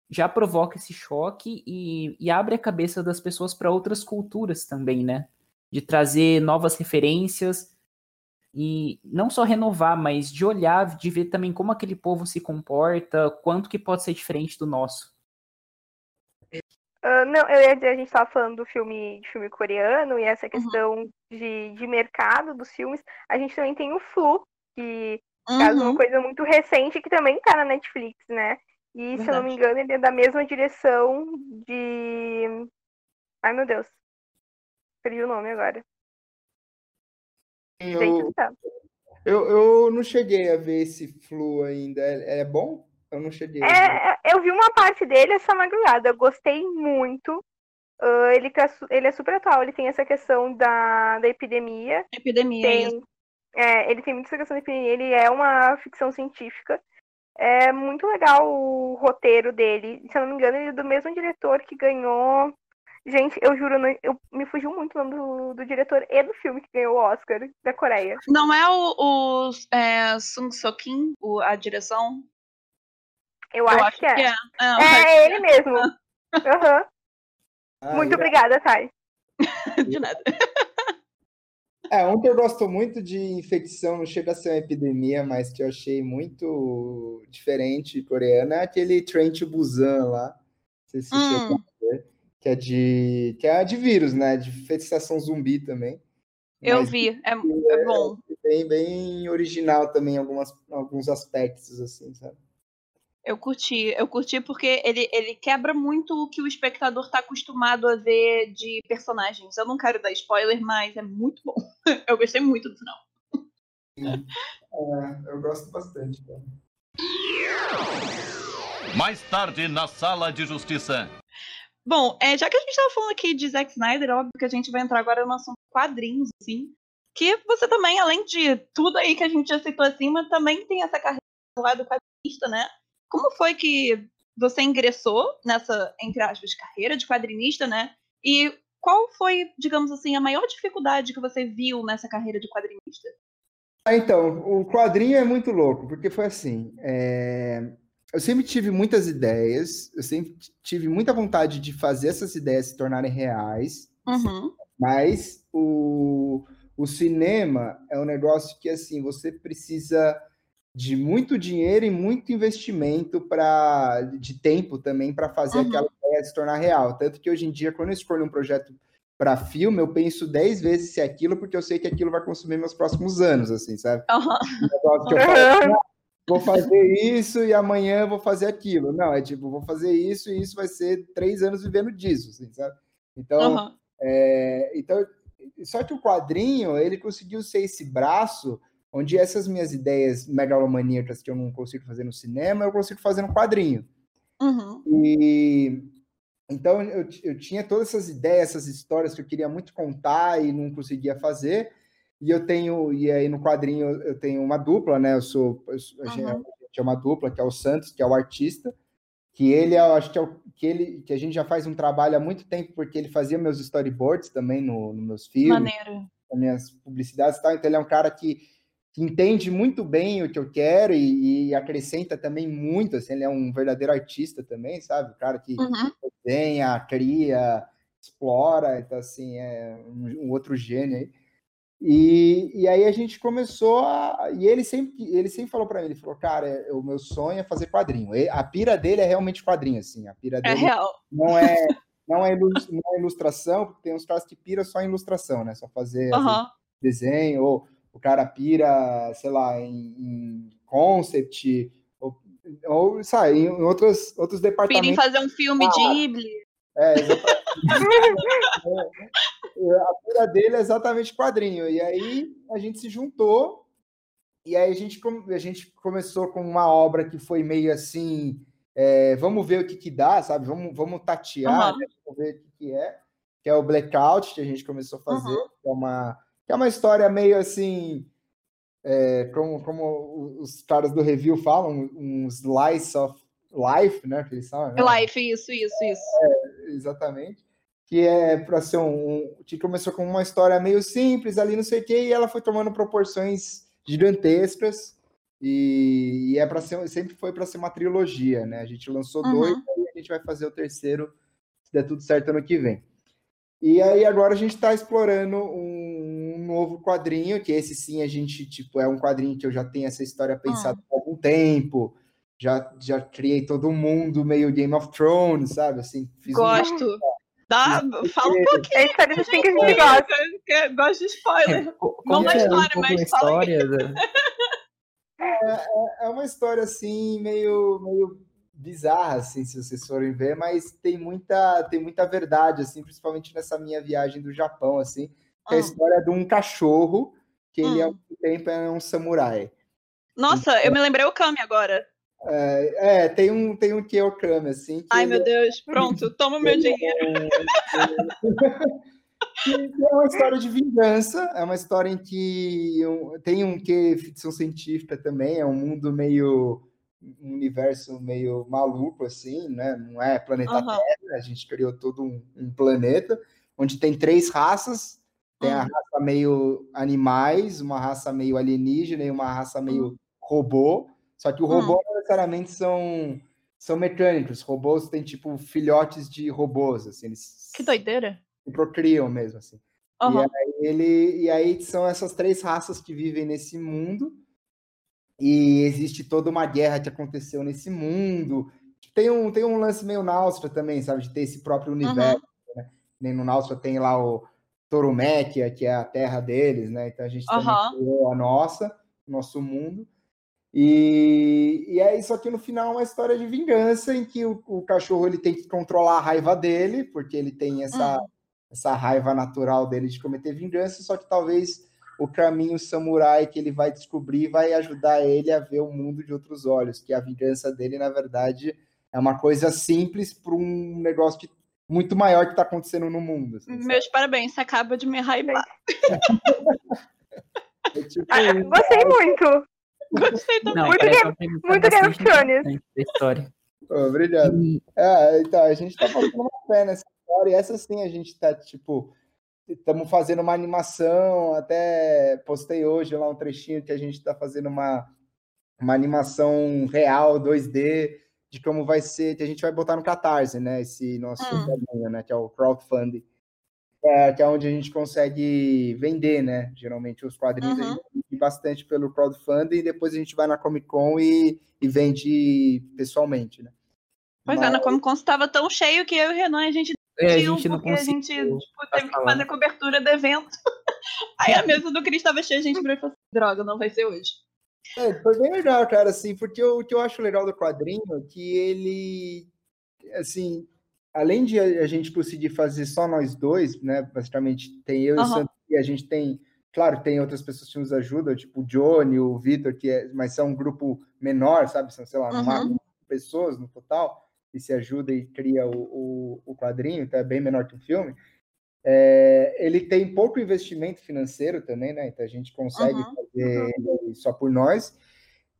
já provoca esse choque e, e abre a cabeça das pessoas para outras culturas também, né? De trazer novas referências e não só renovar, mas de olhar, de ver também como aquele povo se comporta, quanto que pode ser diferente do nosso. Uh, não, eu ia dizer, a gente estava falando do filme, de filme coreano e essa uhum. questão uhum. de, de mercado dos filmes. A gente também tem o Flu, que uhum. é uma coisa muito recente que também está na Netflix, né? E, Verdade. se eu não me engano, ele é da mesma direção de. Ai, meu Deus. Perdi o nome agora. Eu, eu, eu não cheguei a ver esse Flu ainda. É, é bom? Eu não cheguei. É, eu vi uma parte dele essa madrugada, eu gostei muito. Uh, ele, tá, ele é super atual, ele tem essa questão da, da epidemia. Epidemia, tem, é, ele tem muita questão da epidemia, ele é uma ficção científica. É muito legal o roteiro dele. Se eu não me engano, ele é do mesmo diretor que ganhou. Gente, eu juro, eu, me fugiu muito o nome do, do diretor e do filme que ganhou o Oscar da Coreia. Não é o, o é, Sung So Kim, a direção? Eu, eu acho, acho, que é. Que é. Ah, é ele mesmo. Uhum. Ah, muito obrigada, Thay. De nada. É, um que eu gosto muito de infecção, não chega a ser uma epidemia, mas que eu achei muito diferente coreana, é aquele Train to Busan lá. Não sei se hum. ver, que é de que é de vírus, né? De infestação zumbi também. Eu vi, é, é, bom. É bem, bem original também em algumas, alguns aspectos, assim, sabe? Eu curti, eu curti porque ele, ele quebra muito o que o espectador está acostumado a ver de personagens. Eu não quero dar spoiler, mas é muito bom. Eu gostei muito do final. É, eu gosto bastante. Então. Mais tarde, na sala de justiça. Bom, é, já que a gente estava falando aqui de Zack Snyder, óbvio que a gente vai entrar agora no assunto quadrinhos, assim. Que você também, além de tudo aí que a gente já citou acima, também tem essa carreira lá do quadrinista, né? Como foi que você ingressou nessa, entre aspas, carreira de quadrinista, né? E qual foi, digamos assim, a maior dificuldade que você viu nessa carreira de quadrinista? Ah, então, o quadrinho é muito louco, porque foi assim. É... Eu sempre tive muitas ideias, eu sempre tive muita vontade de fazer essas ideias se tornarem reais, uhum. mas o, o cinema é um negócio que, assim, você precisa de muito dinheiro e muito investimento para de tempo também para fazer Uhum. aquela ideia se tornar real. Tanto que hoje em dia, quando eu escolho um projeto para filme, eu penso 10 vezes se é aquilo, porque eu sei que aquilo vai consumir meus próximos anos, assim, sabe? Um negócio que eu falo, "Ah, vou fazer isso e amanhã vou fazer aquilo. Não, é tipo, vou fazer isso e isso vai ser três anos vivendo disso, assim, sabe? Então, Aham. é, então, só que o quadrinho, ele conseguiu ser esse braço onde essas minhas ideias megalomaníacas que eu não consigo fazer no cinema, eu consigo fazer no quadrinho. Uhum. E então eu, eu tinha todas essas ideias, essas histórias que eu queria muito contar e não conseguia fazer. E eu tenho, e aí no quadrinho eu tenho uma dupla, né? Eu sou, eu gente Uhum. a gente é uma dupla, que é o Santos, que é o artista, que ele, eu acho que é o que ele, que a gente já faz um trabalho há muito tempo, porque ele fazia meus storyboards também no, nos meus filmes Maneiro. as minhas publicidades e tal. Então, ele é um cara que, que entende muito bem o que eu quero e, e acrescenta também muito. Assim, ele é um verdadeiro artista também, sabe? O cara que Uhum. desenha, cria, explora. Então, assim, é um, um outro gênio aí. E, e aí a gente começou a. E ele sempre, ele sempre falou para mim: ele falou, cara, é- o meu sonho é fazer quadrinho. A pira dele é realmente quadrinho, assim. A pira É dele real. não é. Não é, não é ilustração, porque tem uns caras que piram só em ilustração, né? Só fazer vezes, Aham. desenho, ou o cara pira, sei lá, em, em concept, ou, ou sabe, em outros, outros Pira em departamentos. fazer um filme Ah. Ghibli. É, exatamente. É, a pira dele é exatamente quadrinho. E aí a gente se juntou, e aí a gente, a gente começou com uma obra que foi meio assim. é, vamos ver o que, que dá, sabe? Vamos, vamos tatear, Aham. né? vamos ver o que, que é. Que é o Blackout, que a gente começou a fazer. Uhum. Que, é uma, é uma história meio assim. é, como, como os caras do review falam, um slice of life, né? Que eles falam, né? Life, isso, isso, isso. exatamente. Que é para ser um, que começou com uma história meio simples ali, não sei o quê, e ela foi tomando proporções gigantescas. E, e é para ser sempre foi para ser uma trilogia, né? A gente lançou Uhum. dois, e a gente vai fazer o terceiro se der tudo certo ano que vem. E aí agora a gente está explorando um novo quadrinho, que esse sim a gente tipo é um quadrinho que eu já tenho essa história pensada há algum tempo. Já, já criei todo mundo meio Game of Thrones, sabe? Assim, fiz um- Gosto. Dá, fala um pouquinho. É história assim que a gente gosta. eu Gosto de spoiler. Co- Não Conta da história, um mas fala aí. história. da- é uma história assim meio meio bizarra assim, se vocês forem ver, mas tem muita tem muita verdade assim, principalmente nessa minha viagem do Japão assim, que é a Hum. história de um cachorro que ele Hum. ao tempo é um samurai. Nossa, eu me lembrei o Kami agora. É, é, tem um tem um Kyokami assim, que Ai, ele meu Deus. Pronto, toma o meu ele dinheiro. que é uma história de vingança, é uma história em que tem um que ficção científica também, é um mundo meio um universo meio maluco assim, né? Não é planeta Aham. Terra, a gente criou todo um, um planeta onde tem três raças, tem a Hum. raça meio animais, uma raça meio alienígena e uma raça meio robô. Só que o robô não necessariamente são são mecânicos. Robôs têm tipo filhotes de robôs, assim, eles Que doideira. se procriam mesmo, assim. Aham. E, ele, e aí são essas três raças que vivem nesse mundo. E existe toda uma guerra que aconteceu nesse mundo. Tem um, tem um lance meio Náustra também, sabe? De ter esse próprio universo. Né? Nem no Náustra tem lá o Toruméquia, que é a terra deles, né? Então a gente também Aham. criou a nossa, o nosso mundo. E, e aí, só que no final é uma história de vingança em que o, o cachorro ele tem que controlar a raiva dele, porque ele tem essa, Hum. essa raiva natural dele de cometer vingança, só que talvez o caminho samurai que ele vai descobrir vai ajudar ele a ver o mundo de outros olhos, que a vingança dele, na verdade, é uma coisa simples para um negócio que, muito maior que está acontecendo no mundo. assim, sabe? Meus parabéns, você acaba de me hypar. É tipo Ah. Gostei muito. Gostei também. Não, Muito Game- muito Game of Thrones. história. Obrigado. É, então, a gente tá botando uma fé nessa história, e essa sim a gente tá, tipo, estamos fazendo uma animação, até postei hoje lá um trechinho que a gente tá fazendo uma, uma animação real, 2D, de como vai ser, que a gente vai botar no Catarse, né, esse nosso Hum. caminho, né, que é o crowdfunding, é, que é onde a gente consegue vender, né, geralmente os quadrinhos a Uhum. gente vende bastante pelo crowdfunding e depois a gente vai na Comic Con e, e vende pessoalmente, né? Pois Mas- é, na Comic Con estava tão cheio que eu e o Renan a gente É, a decidiu gente não porque a gente tipo, teve que fazer cobertura do evento. Aí a mesa do Cris estava cheia, a gente virou e falou assim, droga, não vai ser hoje. É, foi bem legal, cara, assim, porque o que eu acho legal do quadrinho é que ele, assim, além de a gente conseguir fazer só nós dois, né, basicamente tem eu e o. Santos, e a gente tem, claro, tem outras pessoas que nos ajudam, tipo o Johnny, o Vitor, que é, mas são um grupo menor, sabe, são, sei lá, Uhum. máximo pessoas no total, e se ajuda e cria o, o, o quadrinho, então é bem menor que o filme. É, ele tem pouco investimento financeiro também, né? Então a gente consegue Uhum. fazer ele só por nós.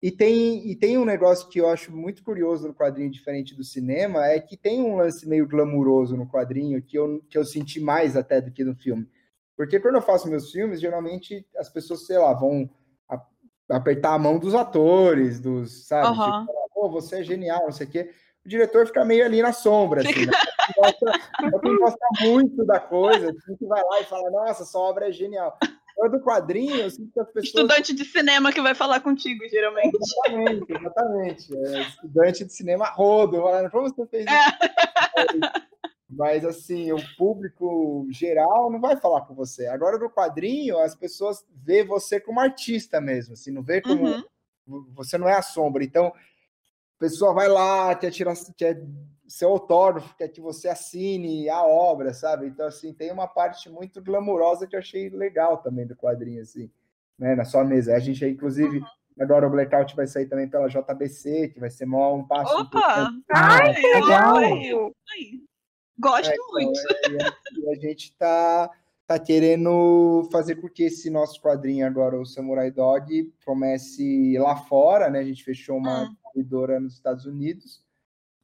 E tem, e tem um negócio que eu acho muito curioso no quadrinho, diferente do cinema, é que tem um lance meio glamuroso no quadrinho que eu, que eu senti mais até do que no filme. Porque quando eu faço meus filmes, geralmente as pessoas, sei lá, vão a- apertar a mão dos atores, dos, sabe? Aham. Tipo, pô, você é genial, não sei o quê. O diretor fica meio ali na sombra, assim, né? Gosta, quem gosta muito da coisa, assim, que vai lá e fala, nossa, sua obra é genial. Agora do quadrinho, eu sinto que as pessoas Estudante de cinema que vai falar contigo, geralmente. Exatamente, exatamente. É, estudante de cinema rodo, falando, como você fez isso? Mas, assim, o público geral não vai falar com você. Agora, no quadrinho, as pessoas vê você como artista mesmo, assim, não vê como... Uhum. Você não é a sombra. Então, a pessoa vai lá, quer tirar quer seu autógrafo, quer que você assine a obra, sabe? Então, assim, tem uma parte muito glamurosa que eu achei legal também do quadrinho, assim, né? Na sua mesa. A gente, inclusive, agora o Blackout vai sair também pela JBC, que vai ser mó um passo. Opa! Ai, que legal! Aí. Gosto É, então, muito. é, e a, e a gente tá, tá querendo fazer com que esse nosso quadrinho agora, o Samurai Dog, comece lá fora, né? A gente fechou uma Hum. distribuidora nos Estados Unidos.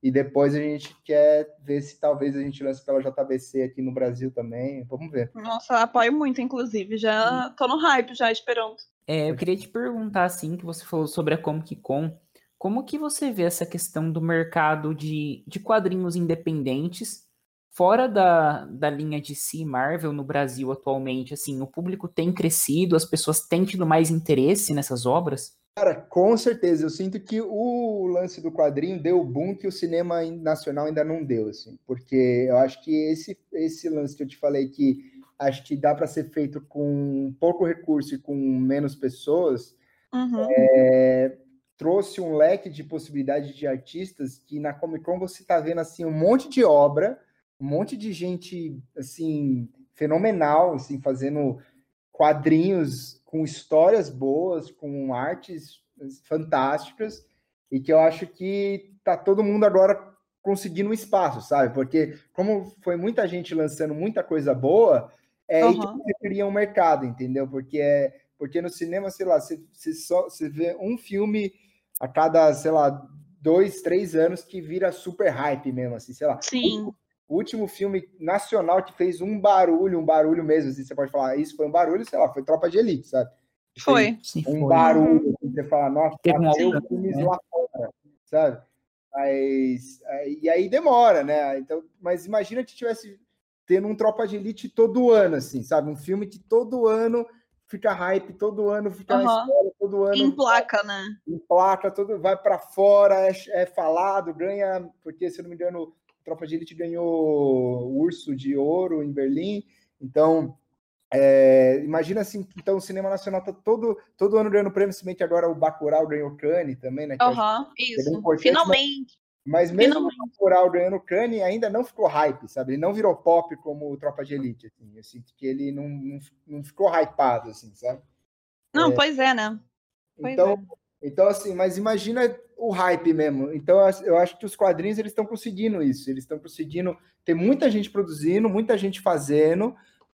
E depois a gente quer ver se talvez a gente lance pela JBC aqui no Brasil também. Vamos ver. Nossa, apoio muito, inclusive. Já tô no hype, já esperando. É, eu queria te perguntar, assim, que você falou sobre a Comic Con, como que você vê essa questão do mercado de, de quadrinhos independentes fora da, da linha de si Marvel no Brasil atualmente? Assim, o público tem crescido, as pessoas têm tido mais interesse nessas obras? Cara, com certeza. Eu sinto que o lance do quadrinho deu o boom que o cinema in- nacional ainda não deu, assim. Porque eu acho que esse, esse lance que eu te falei que acho que dá para ser feito com pouco recurso e com menos pessoas, Uhum. é, trouxe um leque de possibilidades de artistas que na Comic Con você está vendo assim um monte de obra, um monte de gente assim fenomenal, assim fazendo quadrinhos com histórias boas, com artes fantásticas e que eu acho que tá todo mundo agora conseguindo um espaço, sabe? Porque como foi muita gente lançando muita coisa boa, é aí que você cria um mercado, entendeu? Porque é porque no cinema, sei lá, você, você só você vê um filme a cada, sei lá, dois, três anos que vira super hype mesmo, assim, sei lá. Sim. O último filme nacional que fez um barulho, um barulho mesmo, assim, você pode falar, isso foi um barulho, sei lá, foi Tropa de Elite, sabe? Foi. Sim, Um foi. barulho, assim, você fala, nossa, Teve um alcance, filmes né? lá fora, sabe? Mas, aí- e aí demora, né? Então, mas imagina que tivesse tendo um Tropa de Elite todo ano, assim, sabe? Um filme que todo ano fica hype, todo ano fica uma Aham. história, todo ano Em placa, né? em placa, todo vai para fora, é, é falado, ganha, porque se eu não me engano, Tropa de Elite ganhou o Urso de Ouro em Berlim. Então, é, imagina assim, então o cinema nacional tá todo todo ano ganhando prêmio, se bem que agora o Bacurau ganhou Cannes também, né? acho- Aham, bem isso. Finalmente. Mas mesmo Finalmente. o Bacurau ganhando Cannes, ainda não ficou hype, sabe? Ele não virou pop como o Tropa de Elite, assim. Eu sinto que ele não, não, não ficou hypado, assim, sabe? Não, pois é, né? Pois Então, então, assim, mas imagina o hype mesmo. Então, eu acho- que os quadrinhos eles estão conseguindo isso. Eles estão conseguindo ter muita gente produzindo, muita gente fazendo,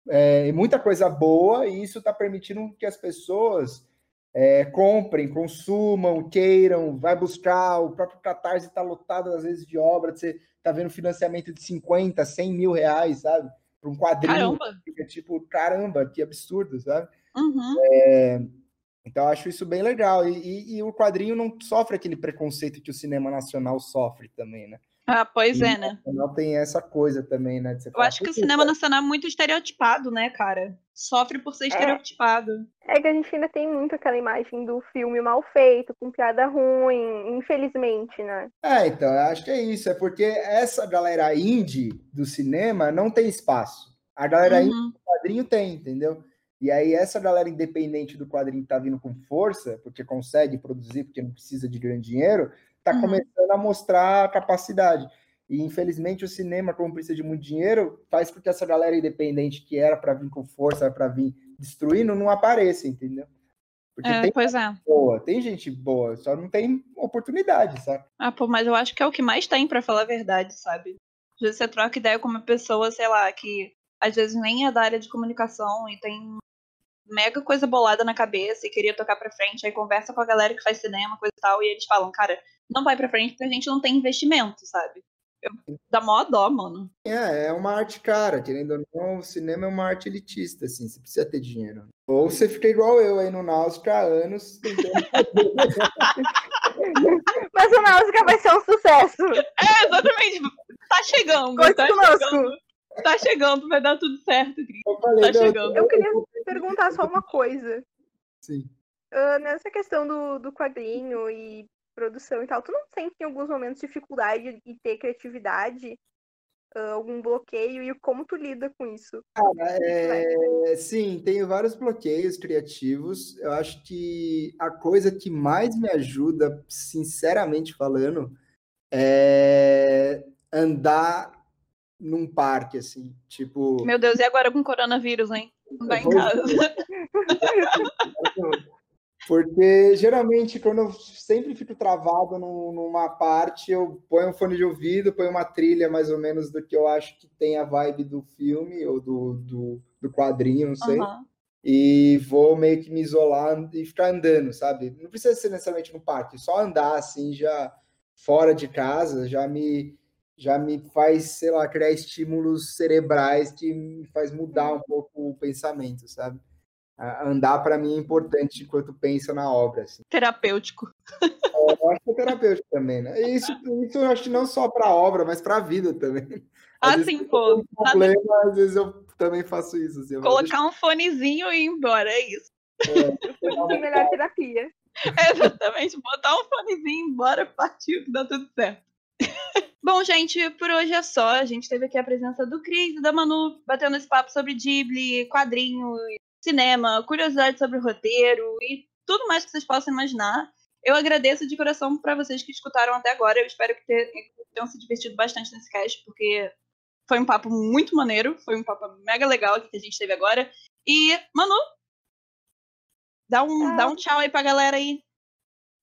é, muita coisa boa, e isso está permitindo que as pessoas é, comprem, consumam, queiram, vai buscar. O próprio Catarse está lotado, às vezes, de obra. Você está vendo financiamento de 50, 100 mil reais, sabe? Para um quadrinho. Caramba. Fica tipo, caramba, que absurdo, sabe? Uhum. Então, eu acho isso bem legal. E, e- e o quadrinho não sofre aquele preconceito que o cinema nacional sofre também, né? Ah, pois é, né? Não tem essa coisa também, né? de você Eu acho que o "Puta, cinema nacional é muito estereotipado, né, cara? Sofre por ser estereotipado. É que a gente ainda tem muito aquela imagem do filme mal feito, com piada ruim, infelizmente, né? É, então, eu acho que é isso. É porque essa galera indie do cinema não tem espaço. A galera indie Uhum. do quadrinho tem, entendeu? E aí essa galera independente do quadrinho que tá vindo com força, porque consegue produzir, porque não precisa de grande dinheiro, tá Uhum. começando a mostrar a capacidade. E infelizmente o cinema, como precisa de muito dinheiro, faz com que essa galera independente que era para vir com força, era para vir destruindo, não apareça, entendeu? Porque É, tem pois é. boa, tem gente boa, só não tem oportunidade, sabe? Ah, pô, mas eu acho que é o que mais tem, pra falar a verdade, sabe? Às vezes você troca ideia com uma pessoa, sei lá, que às vezes nem é da área de comunicação e tem mega coisa bolada na cabeça e queria tocar pra frente, aí conversa com a galera que faz cinema, coisa e tal, e eles falam, cara, não vai pra frente porque a gente não tem investimento, sabe? Eu, dá mó dó, mano. É, é uma arte cara, querendo ou não, o cinema é uma arte elitista, assim, você precisa ter dinheiro. Ou você fica igual eu aí no Náusica há anos Mas o Náusica vai ser um sucesso. É, exatamente. Tá chegando, Conte tá conosco. chegando. Tá chegando, vai dar tudo certo, Cris. Eu falei, Tá não, chegando. Eu queria perguntar só uma coisa. Sim. Ah, nessa questão do, do quadrinho e produção e tal, tu não sente em alguns momentos dificuldade de ter criatividade? Ah, algum bloqueio? E como tu lida com isso? É, sim, tenho vários bloqueios criativos. Eu acho que a coisa que mais me ajuda, sinceramente falando, é andar num parque, assim, tipo. Meu Deus, e agora com coronavírus, hein? Não vai em casa. Porque geralmente, quando eu sempre fico travado num- numa parte, eu ponho um fone de ouvido, ponho uma trilha mais ou menos do que eu acho que tem a vibe do filme ou do, do, do quadrinho, não sei. Aham. E vou meio que me isolar e ficar andando, sabe? Não precisa ser necessariamente no parque, só andar assim, já fora de casa, já me, já me faz, sei lá, criar estímulos cerebrais que me faz mudar um pouco o pensamento, sabe? A- Andar para mim é importante enquanto pensa na obra, assim. Terapêutico. Eu acho que é terapêutico também, né? Isso, isso eu acho que não só para a obra, mas para a vida também. Às Ah, sim, pô. um problema, às vezes eu também faço isso. Assim, Colocar um fonezinho e ir embora, é isso. deixar Que melhor terapia. É exatamente, botar um fonezinho e ir embora, partiu, que dá tudo certo. Bom, gente, por hoje é só. A gente teve aqui a presença do Cris e da Manu batendo esse papo sobre Ghibli, quadrinho, cinema, curiosidade sobre o roteiro e tudo mais que vocês possam imaginar. Eu agradeço de coração para vocês que escutaram até agora. Eu espero que te- tenham se divertido bastante nesse cast, porque foi um papo muito maneiro. Foi um papo mega legal que a gente teve agora. E, Manu, dá um, dá um tchau aí pra galera aí.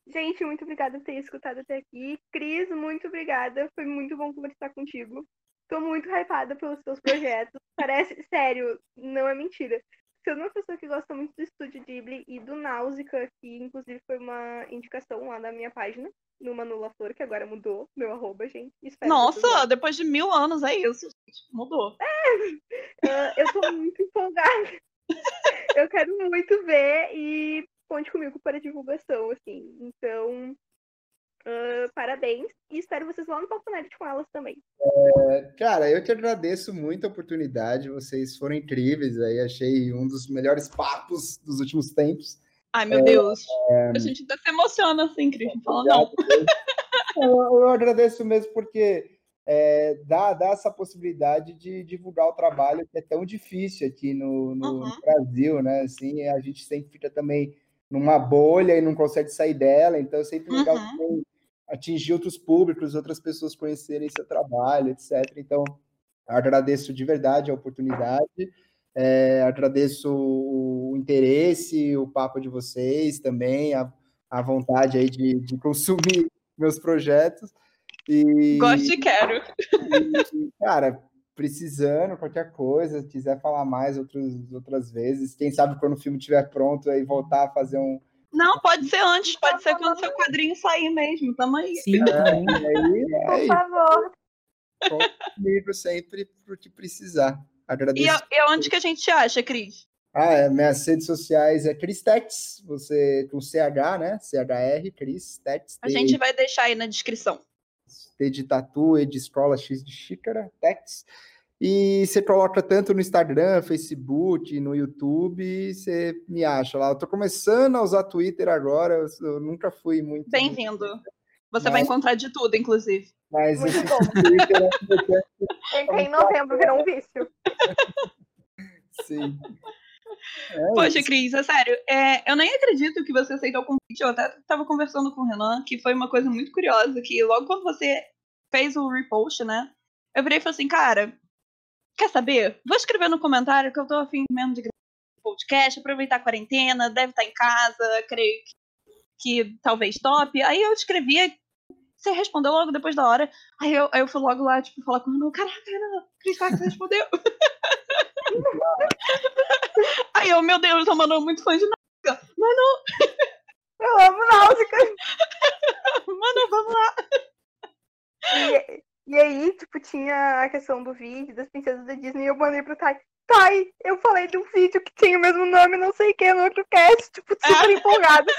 Gente, muito obrigada por ter escutado até aqui. Cris, muito obrigada. Foi muito bom conversar contigo. Tô muito hypada pelos seus projetos. Parece, sério, não é mentira. É uma pessoa que gosta muito do Estúdio Ghibli e do Náusica, que inclusive foi uma indicação lá na minha página, no Manula Flor, que agora mudou, meu arroba, gente. Espero Nossa, depois de mil anos é isso, gente. Mudou. Ah, eu tô muito empolgada. Eu quero muito ver e conte comigo para divulgação, assim. Então, ah, parabéns. E espero vocês lá no Papo Nerd com elas também. Cara, eu que agradeço muito a oportunidade, vocês foram incríveis aí, achei um dos melhores papos dos últimos tempos. Ai, meu Deus. A gente até se emociona assim, Cris. Não fala não. Eu, eu agradeço mesmo porque é, dá, dá essa possibilidade de divulgar o trabalho que é tão difícil aqui no, no Uhum. Brasil, né? Assim, a gente sempre fica também numa bolha e não consegue sair dela, então é sempre legal Uhum. também atingir outros públicos, outras pessoas conhecerem seu trabalho, etc. Então, agradeço de verdade a oportunidade, é, agradeço o interesse, o papo de vocês também, a, a vontade aí de, de consumir meus projetos. E, Gosto e quero. e, cara, precisando, qualquer coisa, quiser falar mais outros, outras vezes, quem sabe quando o filme estiver pronto aí voltar a fazer um. Não, pode ser antes, pode ser quando seu quadrinho sair mesmo. Tamo aí. Sim, também. Aí, Por é, favor. conta comigo sempre pro que precisar. E, Agradeço. a- e onde que a gente te acha, Cris? Ah, é, minhas redes sociais é Cristex, você com CH, né? CHR, Cristex. A gente vai deixar aí na descrição. T de tatu, E de escola, X de xícara, Tex. E você coloca tanto no Instagram, Facebook, no YouTube, você me acha lá. Eu tô começando a usar Twitter agora, eu, nunca fui muito. Bem-vindo. Você mas, vai encontrar de tudo, inclusive. Mas muito esse bom. Twitter é Entrei em novembro, virou um vício. Sim. É Poxa, Cris, é sério. É, eu nem acredito que você aceitou o convite. Eu até estava conversando com o Renan, que foi uma coisa muito curiosa, que logo quando você fez o repost, né? Eu virei e falei assim, cara, quer saber? Vou escrever no comentário que eu tô afim mesmo de gravar podcast, aproveitar a quarentena, deve estar em casa, creio que, que talvez top. Aí eu escrevi, você respondeu logo depois da hora. Aí eu, aí eu fui logo lá, tipo, falar com o Renan, caraca, Renan, Cris Fax respondeu. Aí eu, meu Deus, a Manu é muito fã de Náusica. Manu! Eu amo Náusica! Manu, vamos lá! E, e, aí, tipo, tinha a questão do vídeo das princesas da Disney e eu mandei pro Tai. Tai, eu falei de um vídeo que tinha o mesmo nome, não sei o que, no outro cast, tipo, super empolgada.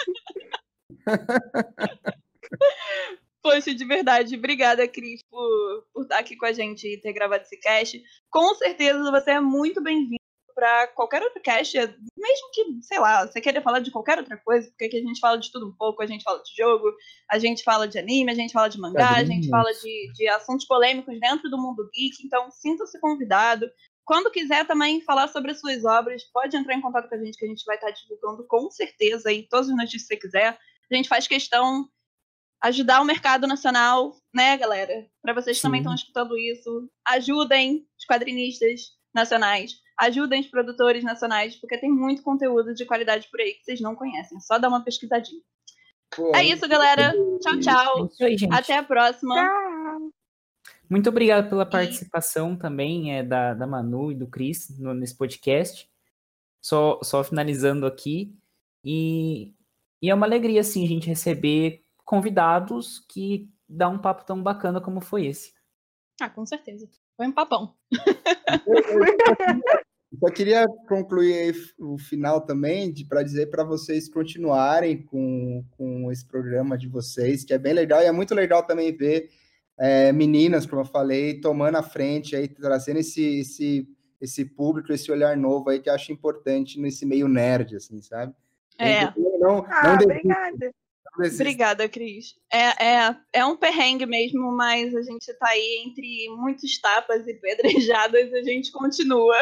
Poxa, de verdade, obrigada, Cris, por, por estar aqui com a gente e ter gravado esse cast. Com certeza você é muito bem-vindo para qualquer outro cast, mesmo que, sei lá, você queira falar de qualquer outra coisa, porque aqui a gente fala de tudo um pouco, a gente fala de jogo, a gente fala de anime, a gente fala de mangá, a gente fala de, de assuntos polêmicos dentro do mundo geek, então sinta-se convidado. Quando quiser também falar sobre as suas obras, pode entrar em contato com a gente, que a gente vai estar divulgando com certeza aí todas as notícias que você quiser. A gente faz questão ajudar o mercado nacional, né, galera? Para vocês que também estão escutando isso, ajudem os quadrinistas nacionais, ajudem os produtores nacionais, porque tem muito conteúdo de qualidade por aí que vocês não conhecem. Só dá uma pesquisadinha. Pô, é isso, galera. Tchau, tchau. É aí, Até a próxima. Tchau. Muito obrigado pela participação e... também é, da, da Manu e do Cris no, nesse podcast. Só, só finalizando aqui. E, e é uma alegria, assim, a gente receber convidados que dá um papo tão bacana como foi esse. Ah, com certeza. Foi um papão. Eu só queria concluir o final também para dizer para vocês continuarem com, com esse programa de vocês, que é bem legal, e é muito legal também ver é, meninas, como eu falei, tomando a frente, aí, trazendo esse, esse, esse público, esse olhar novo aí que eu acho importante nesse meio nerd, assim, sabe? É. Não, ah, não obrigada. Obrigada, Cris. É, é, é um perrengue mesmo, mas a gente tá aí entre muitos tapas e pedrejadas e a gente continua.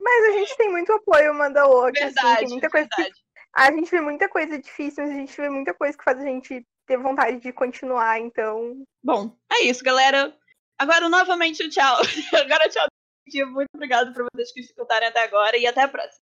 Mas a gente tem muito apoio uma da outra. Verdade, assim, tem muita coisa verdade. Que, a gente vê muita coisa difícil, mas a gente vê muita coisa que faz a gente ter vontade de continuar, então. Bom, é isso, galera. Agora, novamente, tchau. Agora, tchau. Muito obrigado por vocês que escutarem até agora e até a próxima.